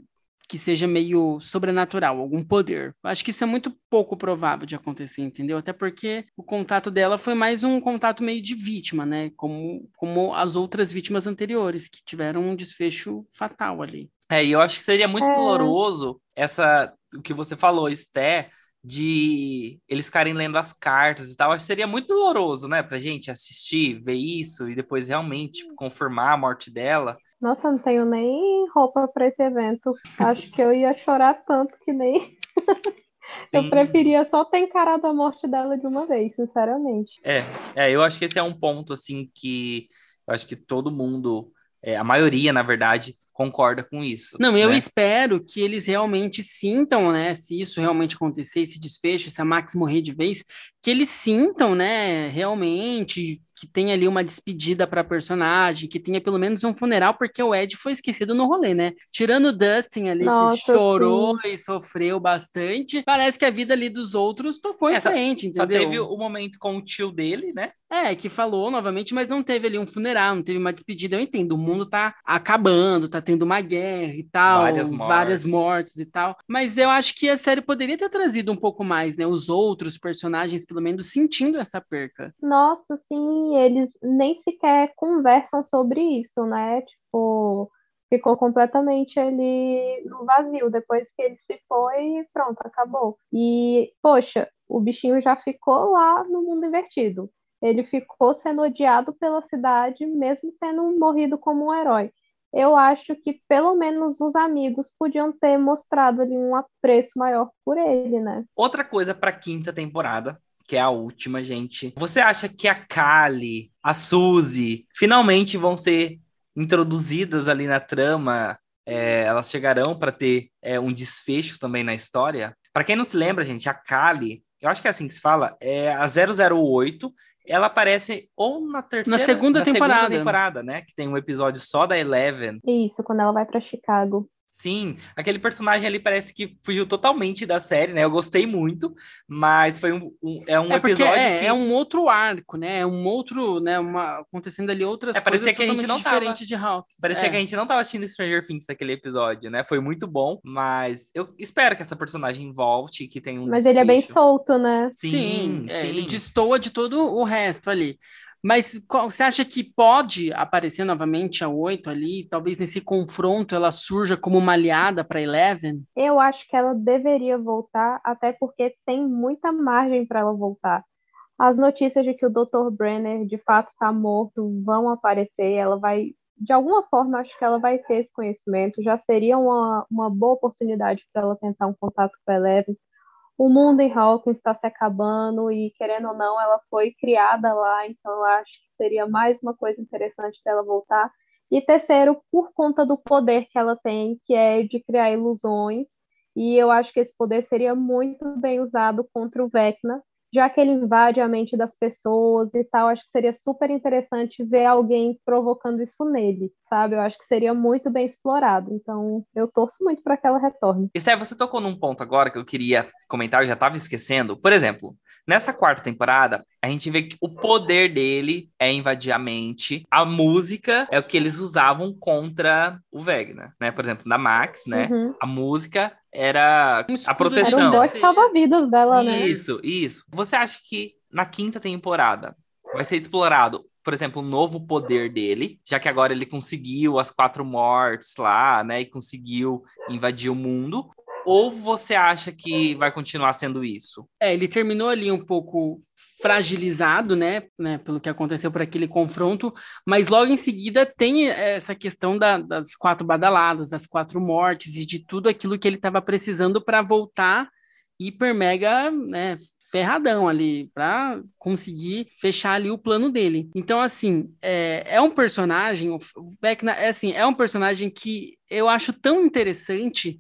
que seja meio sobrenatural, algum poder. Eu Acho que isso é muito pouco provável de acontecer, entendeu? Até porque o contato dela foi mais um contato meio de vítima, né? Como, como as outras vítimas anteriores, que tiveram um desfecho fatal ali. É, e eu acho que seria muito É. doloroso essa, o que você falou, Esté, de eles ficarem lendo as cartas e tal. Acho que seria muito doloroso, né, pra gente assistir, ver isso e depois realmente confirmar a morte dela. Nossa, eu não tenho nem roupa para esse evento. Acho que eu ia chorar tanto que nem. Eu preferia só ter encarado a morte dela de uma vez, sinceramente. É, é, eu acho que esse é um ponto, assim, que eu acho que todo mundo, é, a maioria, na verdade, concorda com isso. Não, eu né? espero que eles realmente sintam, né? Se isso realmente acontecer, esse desfecho, se a Max morrer de vez, que eles sintam, né? Realmente, que tenha ali uma despedida para a personagem, que tenha pelo menos um funeral, porque o Ed foi esquecido no rolê, né? Tirando o Dustin ali, Nossa, que chorou e sofreu bastante, parece que a vida ali dos outros tocou em É, só- frente, Só entendeu? teve o momento com o tio dele, né? É, que falou novamente, mas não teve ali um funeral, não teve uma despedida. Eu entendo, o mundo tá acabando, tá tendo uma guerra e tal, Várias várias mortes. mortes e tal. Mas eu acho que a série poderia ter trazido um pouco mais, né? Os outros personagens, pelo menos, sentindo essa perca. Nossa, sim, eles nem sequer conversam sobre isso, né? Tipo, ficou completamente ali no vazio. Depois que ele se foi, pronto, acabou. E, poxa, o bichinho já ficou lá no mundo invertido. Ele ficou sendo odiado pela cidade, mesmo tendo morrido como um herói. Eu acho que pelo menos os amigos podiam ter mostrado ali um apreço maior por ele, né? Outra coisa pra quinta temporada, que é a última, gente. Você acha que a Kali, a Suzy, finalmente vão ser introduzidas ali na trama? É, elas chegarão para ter é, um desfecho também na história? Para quem não se lembra, gente, a Kali, eu acho que é assim que se fala, é a 008. Ela aparece ou na terceira, segunda temporada. segunda temporada, né? Que tem um episódio só da Eleven. Isso, quando ela vai para Chicago. Sim, aquele personagem ali parece que fugiu totalmente da série, né? Eu gostei muito, mas foi um, um- é um É episódio é, que é um outro arco, né? É um outro, né? Uma, acontecendo ali outras É, parecia coisas que a gente não tava- diferentes de Hawks. parecia é. que a gente não tava assistindo Stranger Things naquele episódio, né? Foi muito bom, mas eu espero que essa personagem volte, que tenha um Mas ele é bem desfecho. solto, né? Sim, Sim, é, sim. ele destoa de todo o resto ali. Mas você acha que pode aparecer novamente a 8 ali? Talvez nesse confronto ela surja como uma aliada para Eleven? Eu acho que ela deveria voltar, até porque tem muita margem para ela voltar. As notícias de que o Dr. Brenner de fato está morto vão aparecer, ela vai, de alguma forma, acho que ela vai ter esse conhecimento. Já seria uma, uma boa oportunidade para ela tentar um contato com a Eleven. O mundo em Hawkins está se acabando e, querendo ou não, ela foi criada lá, então eu acho que seria mais uma coisa interessante dela voltar. E terceiro, por conta do poder que ela tem, que é de criar ilusões, e eu acho que esse poder seria muito bem usado contra o Vecna, já que ele invade a mente das pessoas e tal. Acho que seria super interessante ver alguém provocando isso nele, sabe? Eu acho que seria muito bem explorado. Então, eu torço muito para que ela retorne. Esté, você tocou num ponto agora que eu queria comentar, eu já estava esquecendo. Por exemplo, nessa quarta temporada, a gente vê que o poder dele é invadir a mente. A música é o que eles usavam contra o Vegna, né? Por exemplo, na Max, né? Uhum. A música era Um a de Era um proteção. bote salva-vidas dela, né? Isso, isso. Você acha que na quinta temporada vai ser explorado, por exemplo, um novo poder dele, já que agora ele conseguiu as quatro mortes lá, né? E conseguiu invadir o mundo? Ou você acha que vai continuar sendo isso? É, ele terminou ali um pouco fragilizado, né, né, pelo que aconteceu por aquele confronto, mas logo em seguida tem essa questão da- das quatro badaladas, das quatro mortes e de tudo aquilo que ele estava precisando para voltar hiper mega, né, ferradão ali para conseguir fechar ali o plano dele. Então, assim, é, é um personagem, o é assim, é um personagem que eu acho tão interessante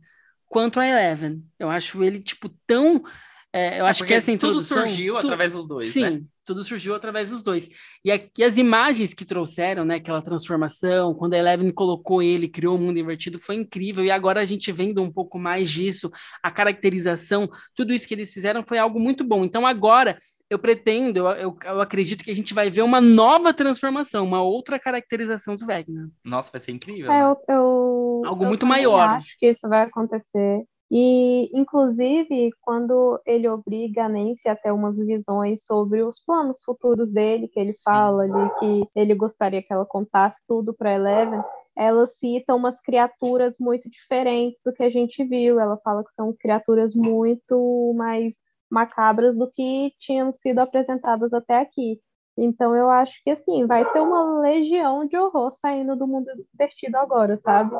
quanto a Eleven. Eu acho ele, tipo, tão. É, eu acho que essa tudo introdução. surgiu tu- através dos dois, Sim, né? tudo surgiu através dos dois. E, aqui as imagens que trouxeram, né, aquela transformação, quando a Eleven colocou ele, criou o mundo invertido, foi incrível. E agora a gente vendo um pouco mais disso, a caracterização, tudo isso que eles fizeram foi algo muito bom. Então agora eu pretendo, eu, eu, eu acredito que a gente vai ver uma nova transformação, uma outra caracterização do Vecna. Nossa, vai ser incrível. É, né? eu, eu- Algo eu muito maior. Acho que isso vai acontecer. E, inclusive, quando ele obriga a Nancy a ter umas visões sobre os planos futuros dele, que ele Sim. fala ali que ele gostaria que ela contasse tudo para Eleven, ela cita umas criaturas muito diferentes do que a gente viu. Ela fala que são criaturas muito mais macabras do que tinham sido apresentadas até aqui. Então eu acho que assim, vai ter uma legião de horror saindo do mundo invertido agora, sabe?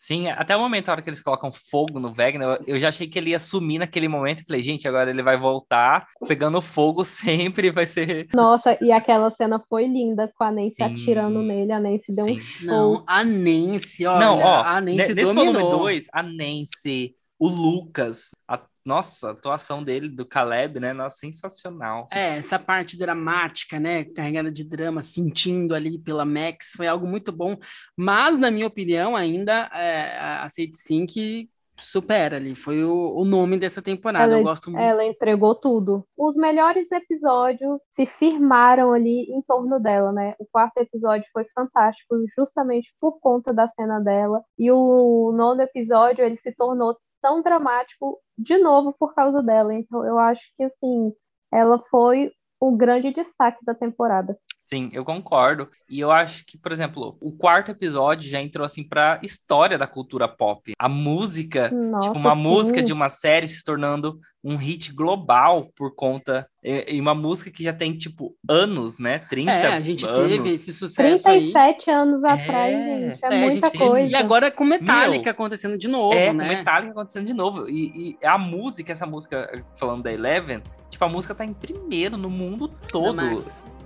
Sim, até o momento, a hora que eles colocam fogo no Vegna, eu, já achei que ele ia sumir naquele momento. Falei, gente, agora ele vai voltar pegando fogo sempre, vai ser. Nossa, e aquela cena foi linda com a Nancy Sim. atirando nele. A Nancy deu um Sim. Não, a Nancy, olha, Não, ó, a Nancy nesse volume dominou. 2, a Nancy, o Lucas, a, nossa, a atuação dele, do Caleb, né? Nossa, sensacional. É, essa parte dramática, né, carregada de drama, sentindo ali pela Max, foi algo muito bom. Mas, na minha opinião, ainda é, a Sage Sink supera ali. Foi o, o nome dessa temporada. Ela- Eu gosto muito. Ela entregou tudo. Os melhores episódios se firmaram ali em torno dela, né? O quarto episódio foi fantástico, justamente por conta da cena dela. E o nono episódio, ele se tornou tão dramático de novo por causa dela. Então, eu acho que, assim, ela foi o grande destaque da temporada. Sim, eu concordo. E eu acho que, por exemplo, o quarto episódio já entrou assim pra história da cultura pop. A música, Nossa, tipo, uma sim. música de uma série se tornando um hit global por conta. E uma música que já tem, tipo, anos, né? 30 É, a gente anos. teve esse sucesso aí. 37 anos atrás, É. gente. É, É, muita gente- coisa. E agora com Metallica Meu, acontecendo de novo, É, né? o Metallica acontecendo de novo. E, e a música, essa música, falando da Eleven, tipo, a música tá em primeiro no mundo Da todo.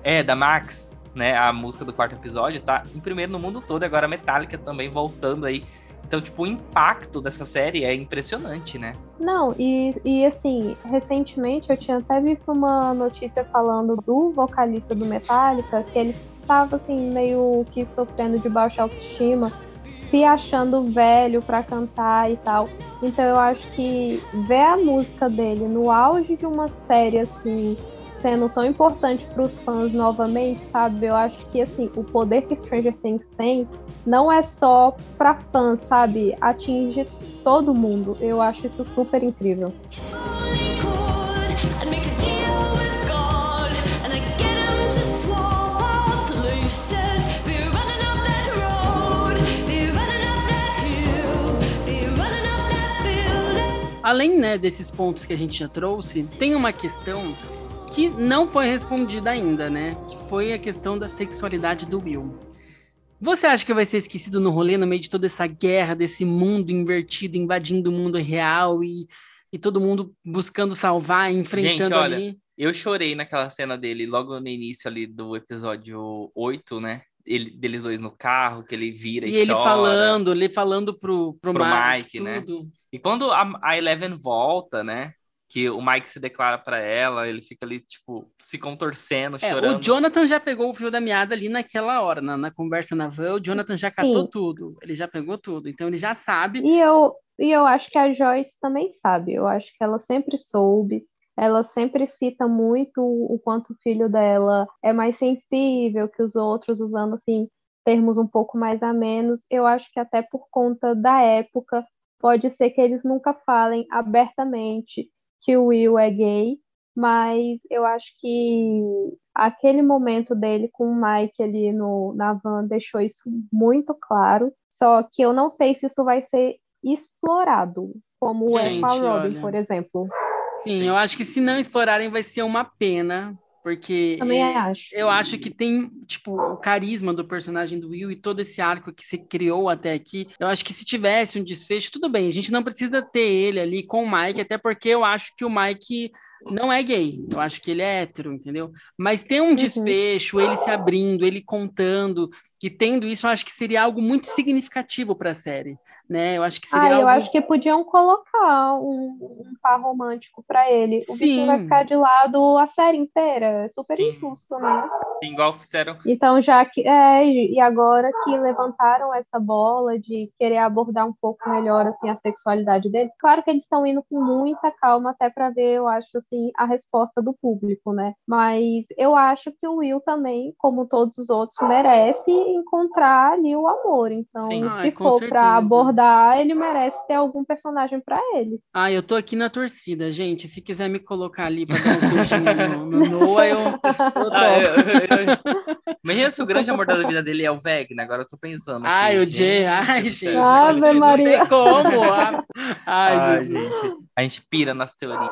É, da Max, né? A música do quarto episódio tá em primeiro no mundo todo. Agora a Metallica também voltando aí. Então, tipo, o impacto dessa série é impressionante, né? Não, e, e assim, recentemente eu tinha até visto uma notícia falando do vocalista do Metallica, que ele estava assim, meio que sofrendo de baixa autoestima, se achando velho pra cantar e tal. Então eu acho que ver a música dele no auge de uma série assim, sendo tão importante para os fãs novamente, sabe? Eu acho que assim, o poder que Stranger Things tem não é só para fãs, sabe? Atinge todo mundo. Eu acho isso super incrível. Além né, desses pontos que a gente já trouxe, tem uma questão que não foi respondida ainda, né? Que foi a questão da sexualidade do Will. Você acha que vai ser esquecido no rolê no meio de toda essa guerra, desse mundo invertido, invadindo o mundo real e, e todo mundo buscando salvar, enfrentando Gente, olha, ali? Eu chorei naquela cena dele, logo no início ali do episódio 8, né? Ele, deles dois no carro, que ele vira e, E ele chora. falando, ele falando pro, pro, Pro Mike, Mike, né? E quando a, a Eleven volta, né? Que o Mike se declara pra ela, ele fica ali, tipo, se contorcendo, É, chorando. o Jonathan já pegou o fio da meada ali naquela hora, na, na conversa na van, o Jonathan já catou Sim. tudo, ele já pegou tudo, então ele já sabe. E eu, e eu acho que a Joyce também sabe. Eu acho que ela sempre soube. Ela sempre cita muito o quanto o filho dela é mais sensível que os outros, usando assim termos um pouco mais amenos. Eu acho que até por conta da época, pode ser que eles nunca falem abertamente que o Will é gay, mas eu acho que aquele momento dele com o Mike ali no, na van deixou isso muito claro. Só que eu não sei se isso vai ser explorado, como é com a Gente, Robin, olha. por exemplo. Sim, Sim. eu acho que se não explorarem vai ser uma pena, porque Também acho. eu acho que tem, tipo, o carisma do personagem do Will e todo esse arco que se criou até aqui. Eu acho que se tivesse um desfecho, tudo bem, a gente não precisa ter ele ali com o Mike, até porque eu acho que o Mike não é gay, eu acho que ele é hétero, entendeu? Mas ter um desfecho, ele se abrindo, ele contando e tendo isso, eu acho que seria algo muito significativo para a série, né? Eu acho que seria Ah, eu algo acho que podiam colocar um, um par romântico pra ele. O bichinho vai Sim. ficar de lado a série inteira. É super Sim. injusto, né? Igual fizeram. Então, já que. É, e agora que levantaram essa bola de querer abordar um pouco melhor assim, a sexualidade dele, claro que eles estão indo com muita calma até para ver, eu acho, assim, a resposta do público, né? Mas eu acho que o Will também, como todos os outros, merece encontrar ali o amor. Então, Sim. Se com for para abordar, ele merece ter algum personagem para ele. Ah, eu tô aqui na torcida, gente. Se quiser me colocar ali pra dar uns beijinhos no, no Noah, eu, eu topo. Ah, eu- eu- eu- Imagina se o grande amor da vida dele é o Vegna, agora eu tô pensando. aqui, Ai, o gente Jay, ai, gente. Ave não Maria. tem como. ah. Ai, Ai, gente. A gente pira nas teorias?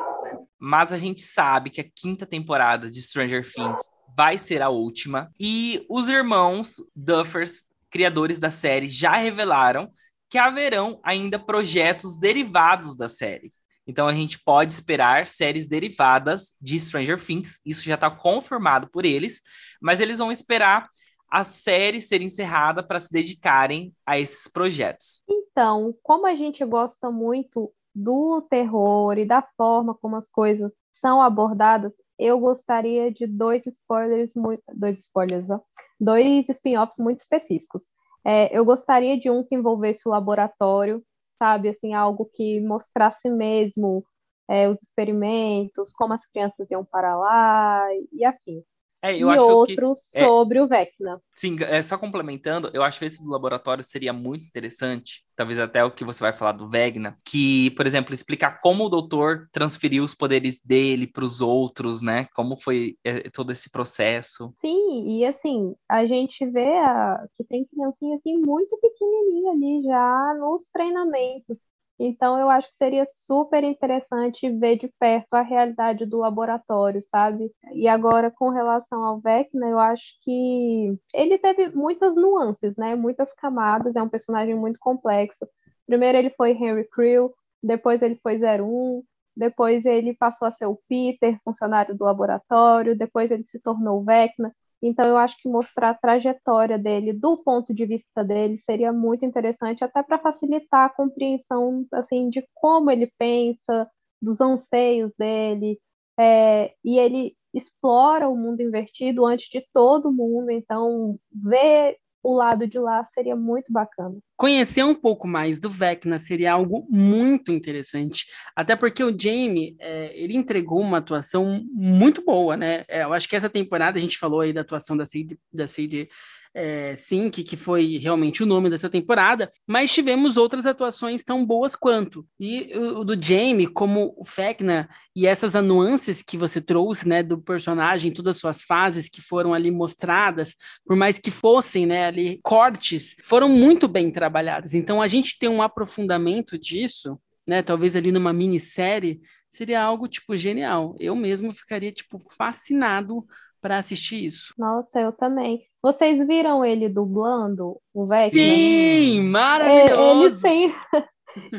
Mas a gente sabe que a quinta temporada de Stranger Things vai ser a última. E os irmãos Duffers, criadores da série, já revelaram que haverão ainda projetos derivados da série. Então a gente pode esperar séries derivadas de Stranger Things. Isso já está confirmado por eles. Mas eles vão esperar a série ser encerrada para se dedicarem a esses projetos. Então, como a gente gosta muito do terror e da forma como as coisas são abordadas, eu gostaria de dois spoilers muito, dois spoilers, ó, dois spin-offs muito específicos. É, eu gostaria de um que envolvesse o laboratório, sabe, assim, algo que mostrasse mesmo é, os experimentos, como as crianças iam para lá e afim. É, e acho que outro é- sobre o Vecna. Sim, é, só complementando, eu acho que esse do laboratório seria muito interessante, talvez até o que você vai falar do Vegna, que, por exemplo, explicar como o doutor transferiu os poderes dele para os outros, né? Como foi é, todo esse processo. Sim, e assim, a gente vê a- que tem criancinha assim muito pequenininha ali já nos treinamentos. Então, eu acho que seria super interessante ver de perto a realidade do laboratório, sabe? E agora, com relação ao Vecna, eu acho que ele teve muitas nuances, né? Muitas camadas, é um personagem muito complexo. Primeiro ele foi Henry Creel, depois ele foi 01, depois ele passou a ser o Peter, funcionário do laboratório, depois ele se tornou Vecna. Então, eu acho que mostrar a trajetória dele, do ponto de vista dele, seria muito interessante, até para facilitar a compreensão assim, de como ele pensa, dos anseios dele. É, e ele explora o mundo invertido antes de todo mundo, então ver o lado de lá seria muito bacana. Conhecer um pouco mais do Vecna seria algo muito interessante, até porque o Jamie, é, ele entregou uma atuação muito boa, né? É, eu acho que essa temporada a gente falou aí da atuação da Sadie, da Sadie é, Sink, que foi realmente o nome dessa temporada, mas tivemos outras atuações tão boas quanto. E o, do Jamie, como o Vecna, e essas nuances que você trouxe, né, do personagem, todas as suas fases que foram ali mostradas, por mais que fossem, né, ali cortes, foram muito bem trabalhadas. Então a gente ter um aprofundamento disso, né, talvez ali numa minissérie, seria algo tipo genial. Eu mesmo ficaria tipo fascinado para assistir isso. Nossa, eu também. Vocês viram ele dublando o Vecna? Sim, É, ele maravilhoso. sem.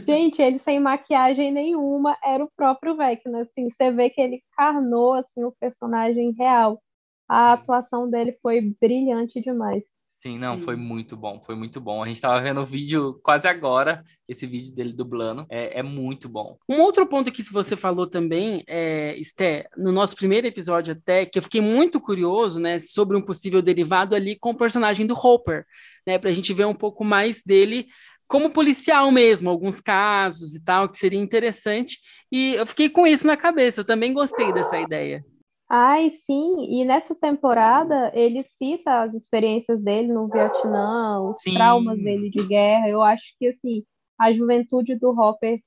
Gente, ele sem maquiagem nenhuma era o próprio Vecna. Assim, você vê que ele carnou assim, o personagem real. A Sim. atuação dele foi brilhante demais. Sim, não, Sim. foi muito bom, foi muito bom. A gente tava vendo o vídeo quase agora, esse vídeo dele dublando, é, é muito bom. Um outro ponto que você falou também, é, Esté, no nosso primeiro episódio até, que eu fiquei muito curioso, né, sobre um possível derivado ali com o personagem do Hopper, né, para a gente ver um pouco mais dele como policial mesmo, alguns casos e tal, que seria interessante. E eu fiquei com isso na cabeça, eu também gostei dessa ideia. Ai, sim, e nessa temporada ele cita as experiências dele no Vietnã, os Sim. traumas dele de guerra. Eu acho que assim, a juventude do Hopper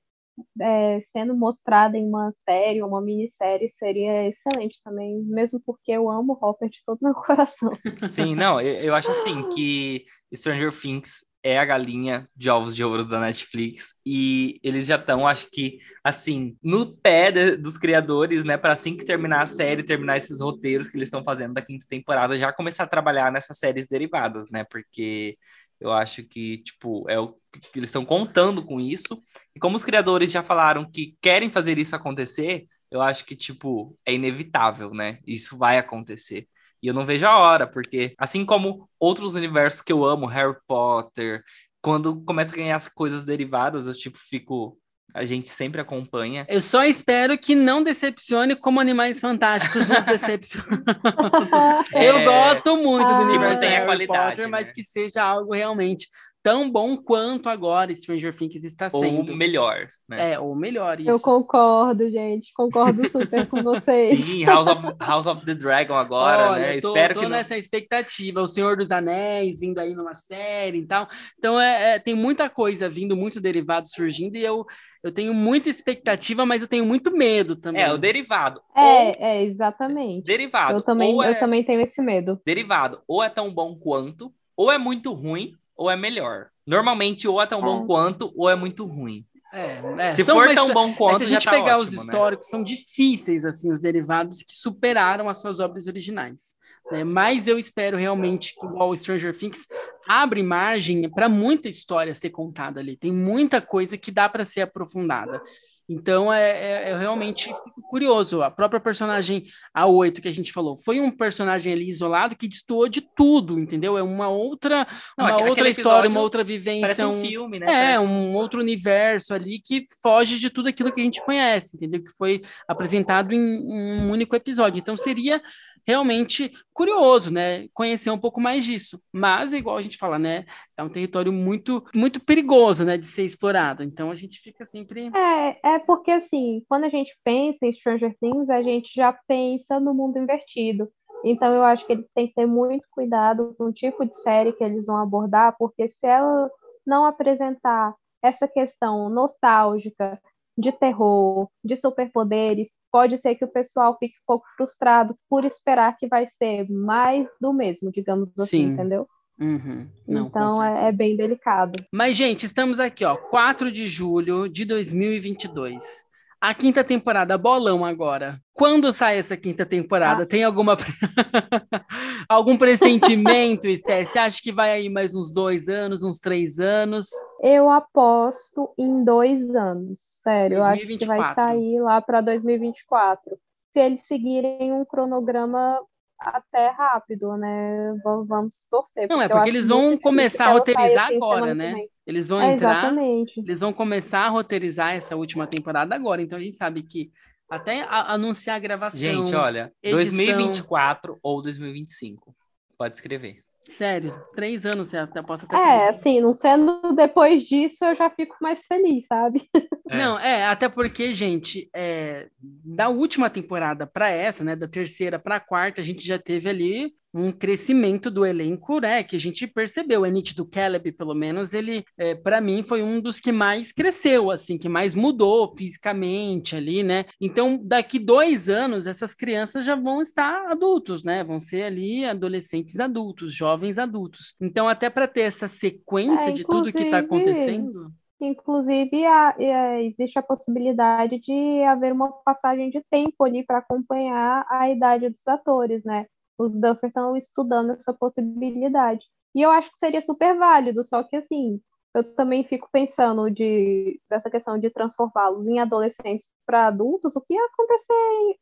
é, sendo mostrada em uma série, uma minissérie, seria excelente também, mesmo porque eu amo o Hopper de todo meu coração. Sim, não, eu, eu acho assim que Stranger Things é a galinha de ovos de ouro da Netflix. E eles já estão, acho que, assim, no pé de- dos criadores, né, para assim que terminar a série, terminar esses roteiros que eles estão fazendo da quinta temporada, já começar a trabalhar nessas séries derivadas, né, porque eu acho que, tipo, é o que eles estão contando com isso. E como os criadores já falaram que querem fazer isso acontecer, eu acho que, tipo, é inevitável, né, isso vai acontecer. E eu não vejo a hora, porque assim como outros universos que eu amo, Harry Potter, quando começa a ganhar coisas derivadas, eu tipo fico. A gente sempre acompanha. Eu só espero que não decepcione como Animais Fantásticos nos decepciona. Eu É, gosto muito do Ah. universo Que Harry qualidade, Potter, mas né? que seja algo realmente tão bom quanto agora Stranger Things está Ou sendo. melhor, né? É, ou melhor, Eu isso. concordo, gente, concordo super com vocês. Sim, House of, House of the Dragon agora, Olha, né? tô, Espero tô que não. nessa expectativa. O Senhor dos Anéis vindo aí numa série e tal. Então, é, é, tem muita coisa vindo, muito derivado surgindo, e eu, eu tenho muita expectativa, mas eu tenho muito medo também. É, o derivado. Ou É, é, exatamente. derivado. Eu também, ou é eu também tenho esse medo. derivado. Ou é tão bom quanto, ou é muito ruim, ou é melhor. Normalmente, ou é tão bom É. quanto, ou é muito ruim. É, é, Se são- for tão bom É, quanto, se a já gente tá pegar ótimo, os né? históricos, são difíceis, assim, os derivados que superaram as suas obras originais. né? Mas eu espero realmente que igual o Stranger Things abre margem para muita história ser contada ali. Tem muita coisa que dá para ser aprofundada. Então, é, é- eu realmente fico curioso. A própria personagem A8 que a gente falou foi um personagem ali isolado que destoou de tudo, entendeu? É uma outra, Não, uma outra história, uma outra vivência. Parece um filme, né? é, Parece- um outro universo ali que foge de tudo aquilo que a gente conhece, entendeu? Que foi apresentado em um único episódio. Então seria realmente curioso, né? Conhecer um pouco mais disso. Mas, igual a gente fala, né? É um território muito, muito perigoso, né? De ser explorado. Então a gente fica sempre. É, é porque assim, quando a gente pensa em Stranger Things, a gente já pensa no mundo invertido. Então eu acho que eles têm que ter muito cuidado com o tipo de série que eles vão abordar, porque se ela não apresentar essa questão nostálgica de terror, de superpoderes, pode ser que o pessoal fique um pouco frustrado por esperar que vai ser mais do mesmo, digamos assim, Sim. entendeu? Uhum. Não, então é, é bem delicado. Mas, gente, estamos aqui, ó, 4 de julho de 2022. A quinta temporada, bolão agora. Quando sai essa quinta temporada? Ah. Tem alguma algum pressentimento, Esté? Você acha que vai aí mais uns dois anos, uns três anos? Eu aposto em dois anos, sério. Eu acho que 2024. vai sair lá para 2024. Se eles seguirem um cronograma até rápido, né? Vamos torcer. Não, é porque eles vão começar a roteirizar assim, agora, né? Eles vão É, entrar, exatamente. eles vão começar a roteirizar essa última temporada agora. Então a gente sabe que até a- anunciar a gravação. Gente, olha, edição. 2024 ou 2025. Pode escrever. Sério, três anos você até possa ter. É, assim, não sendo depois disso, eu já fico mais feliz, sabe? É. Não, é, até porque, gente, é, da última temporada para essa, né, da terceira para a quarta, a gente já teve ali um crescimento do elenco, né, que a gente percebeu. É nítido Caleb, pelo menos, ele, é, para mim, foi um dos que mais cresceu, assim, que mais mudou fisicamente ali, né. Então, daqui dois anos, essas crianças já vão estar adultos, né, vão ser ali adolescentes adultos, jovens adultos. Então, até para ter essa sequência É, de tudo que está acontecendo. Inclusive, a- é, existe a possibilidade de haver uma passagem de tempo ali para acompanhar a idade dos atores, né? Os Duffer estão estudando essa possibilidade. E eu acho que seria super válido, só que assim, eu também fico pensando de, dessa questão de transformá-los em adolescentes para adultos, o que ia acontecer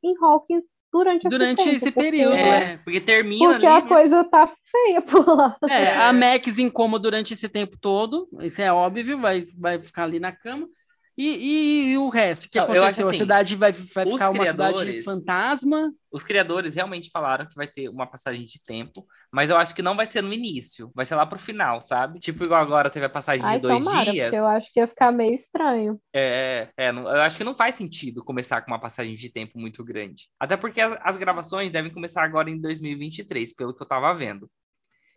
em, em Hawkins durante esse Durante tempo, esse porque- período, É, porque termina Porque ali, a né? coisa tá feia por lá. É, a Max em coma durante esse tempo todo, isso é óbvio, vai, vai ficar ali na cama. E, e- e o resto, o que aconteceu? a assim, cidade vai, vai ficar uma cidade fantasma. Os criadores realmente falaram que vai ter uma passagem de tempo, mas eu acho que não vai ser no início, vai ser lá pro final, sabe? Tipo, igual agora teve a passagem de Ai, dois tomara, dias. eu acho que ia ficar meio estranho. É, é, não- eu acho que não faz sentido começar com uma passagem de tempo muito grande. Até porque as, as gravações devem começar agora em 2023, pelo que eu tava vendo.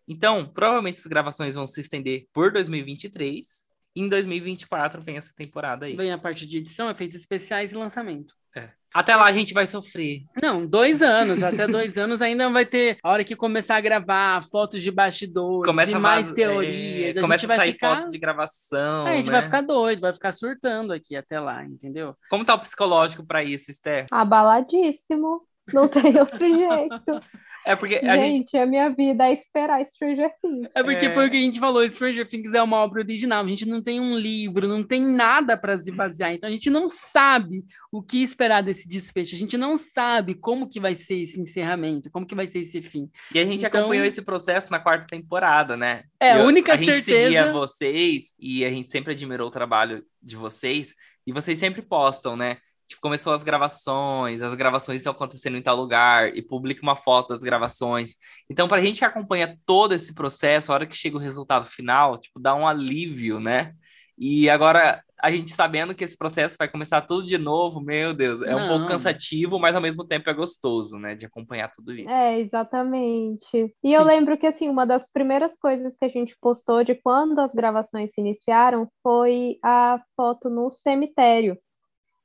Então, provavelmente essas gravações vão se estender por 2023. E em 2024 vem essa temporada aí. Vem a parte de edição, efeitos especiais e lançamento. Até lá a gente vai sofrer. Não, dois anos, até dois anos ainda vai ter. A hora que começar a gravar fotos de bastidores Começa e a mais vaz- teorias. é, a começa gente a vai sair ficar. fotos de gravação. É, a gente né? vai ficar doido, vai ficar surtando aqui até lá, entendeu? Como tá o psicológico pra isso, Esther? Abaladíssimo. Não tem outro jeito. É porque a gente. Gente, a minha vida é esperar Stranger Things. É porque É. foi o que a gente falou, Stranger Things é uma obra original, a gente não tem um livro, não tem nada para se basear, então a gente não sabe o que esperar desse desfecho, a gente não sabe como que vai ser esse encerramento, como que vai ser esse fim. E a gente Então- acompanhou esse processo na quarta temporada, né? É, a E eu- única a gente certeza- seguia vocês e a gente sempre admirou o trabalho de vocês e vocês sempre postam, né? Tipo, começou as gravações, as gravações estão acontecendo em tal lugar e publica uma foto das gravações. Então, pra gente que acompanha todo esse processo, a hora que chega o resultado final, tipo, dá um alívio, né? E agora, a gente sabendo que esse processo vai começar tudo de novo, meu Deus, é um Não. pouco cansativo, mas ao mesmo tempo é gostoso, né? De acompanhar tudo isso. É, exatamente. E eu Sim. lembro que, assim, uma das primeiras coisas que a gente postou de quando as gravações se iniciaram foi a foto no cemitério.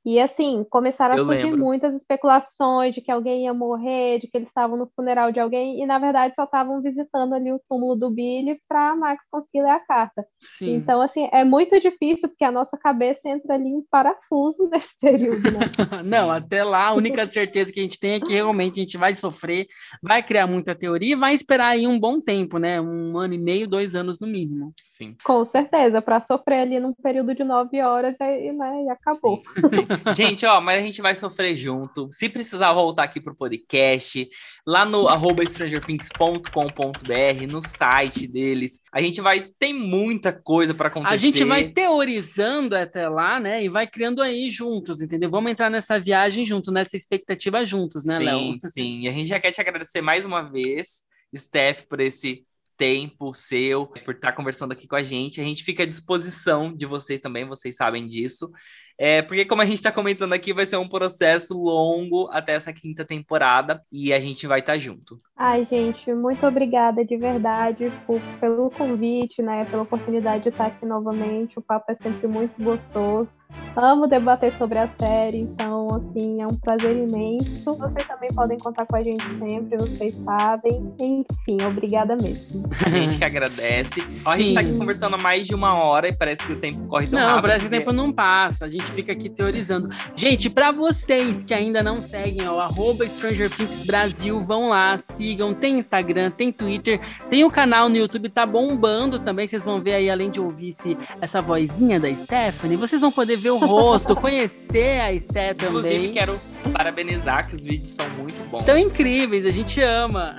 E, assim, começaram a Eu surgir lembro. muitas especulações de que alguém ia morrer, de que eles estavam no funeral de alguém, e, na verdade, só estavam visitando ali o túmulo do Billy para Max conseguir ler a carta. Sim. Então, assim, é muito difícil, porque a nossa cabeça entra ali em parafuso nesse período, né? Não, até lá, a única certeza que a gente tem é que realmente a gente vai sofrer, vai criar muita teoria e vai esperar aí um bom tempo, né? Um ano e meio, dois anos no mínimo. Sim. Com certeza, para sofrer ali num período de nove horas e, né, e acabou. Gente, ó, mas a gente vai sofrer junto. Se precisar voltar aqui pro podcast, lá no arroba strangerthings.com.br, no site deles, a gente vai tem muita coisa para acontecer. A gente vai teorizando até lá, né? E vai criando aí juntos, entendeu? Vamos entrar nessa viagem juntos, nessa expectativa juntos, né, Léo? Sim, sim. E a gente já quer te agradecer mais uma vez, Steph, por esse tempo seu, por estar conversando aqui com a gente. A gente fica à disposição de vocês também, vocês sabem disso. É, porque, como a gente está comentando aqui, vai ser um processo longo até essa quinta temporada e a gente vai estar junto. Ai, gente, muito obrigada de verdade por- pelo convite, né? Pela oportunidade de estar aqui novamente. O papo é sempre muito gostoso. Amo debater sobre a série, então, assim, é um prazer imenso. Vocês também podem contar com a gente sempre, vocês sabem. Enfim, obrigada mesmo. A gente que agradece. Ó, a gente tá aqui conversando há mais de uma hora e parece que o tempo corre tão Não, rápido. parece que o tempo não passa. A gente fica aqui teorizando. Gente, pra vocês que ainda não seguem, ó, arroba Stranger Things Brasil, vão lá, sigam. Tem Instagram, tem Twitter, tem o canal no YouTube, tá bombando também. Vocês vão ver aí, além de ouvir esse, essa vozinha da Stephanie, vocês vão poder ver o rosto, conhecer a Sté Inclusive, também. quero parabenizar que os vídeos estão muito bons. Tão incríveis, a gente ama.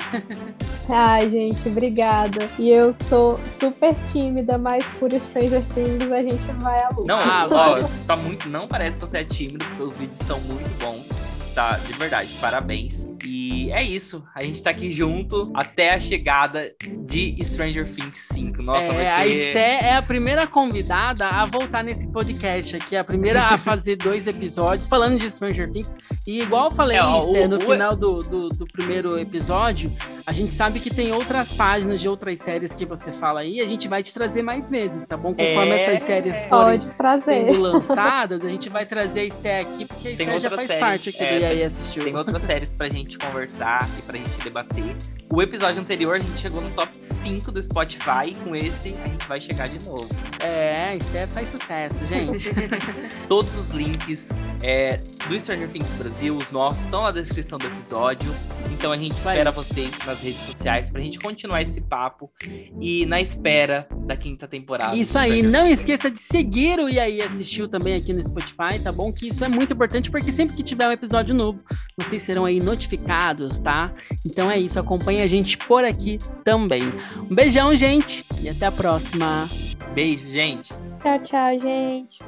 Ai, gente, obrigada. E eu sou super tímida, mas por Stranger Things a gente vai à luta. Não, Ah, ó, tá muito, não parece que você é tímido, porque os vídeos são muito bons. Tá, de verdade, parabéns. E é isso. A gente tá aqui junto até a chegada de Stranger Things 5. Nossa, É, vai A ser. Esté é a primeira convidada a voltar nesse podcast aqui, a primeira a fazer dois episódios falando de Stranger Things. E igual eu falei, É, ó, Esté, o- no o- final do, do, do primeiro episódio, a gente sabe que tem outras páginas de outras séries que você fala aí, a gente vai te trazer mais vezes, tá bom? Conforme É. essas séries forem lançadas, a gente vai trazer a Esté aqui, porque a Esté já faz séries, parte aqui é, do aí assistiu. Tem outras séries pra gente conversar e pra gente debater. O episódio anterior a gente chegou no top 5 do Spotify. Com esse a gente vai chegar de novo. É, a Esté faz sucesso, gente. Todos os links é, do Stranger Things Brasil, os nossos, estão na descrição do episódio. Então a gente Isso espera vocês nas redes sociais pra gente continuar esse papo e na espera da quinta temporada. Isso aí, Stranger não Things. esqueça de seguir o E aí Assistiu também aqui no Spotify, tá bom? Que isso é muito importante porque sempre que tiver um episódio novo, vocês serão aí notificados, tá? Então é isso, acompanhe a gente por aqui também. Um beijão, gente, e até a próxima. Beijo, gente. Tchau, tchau, gente.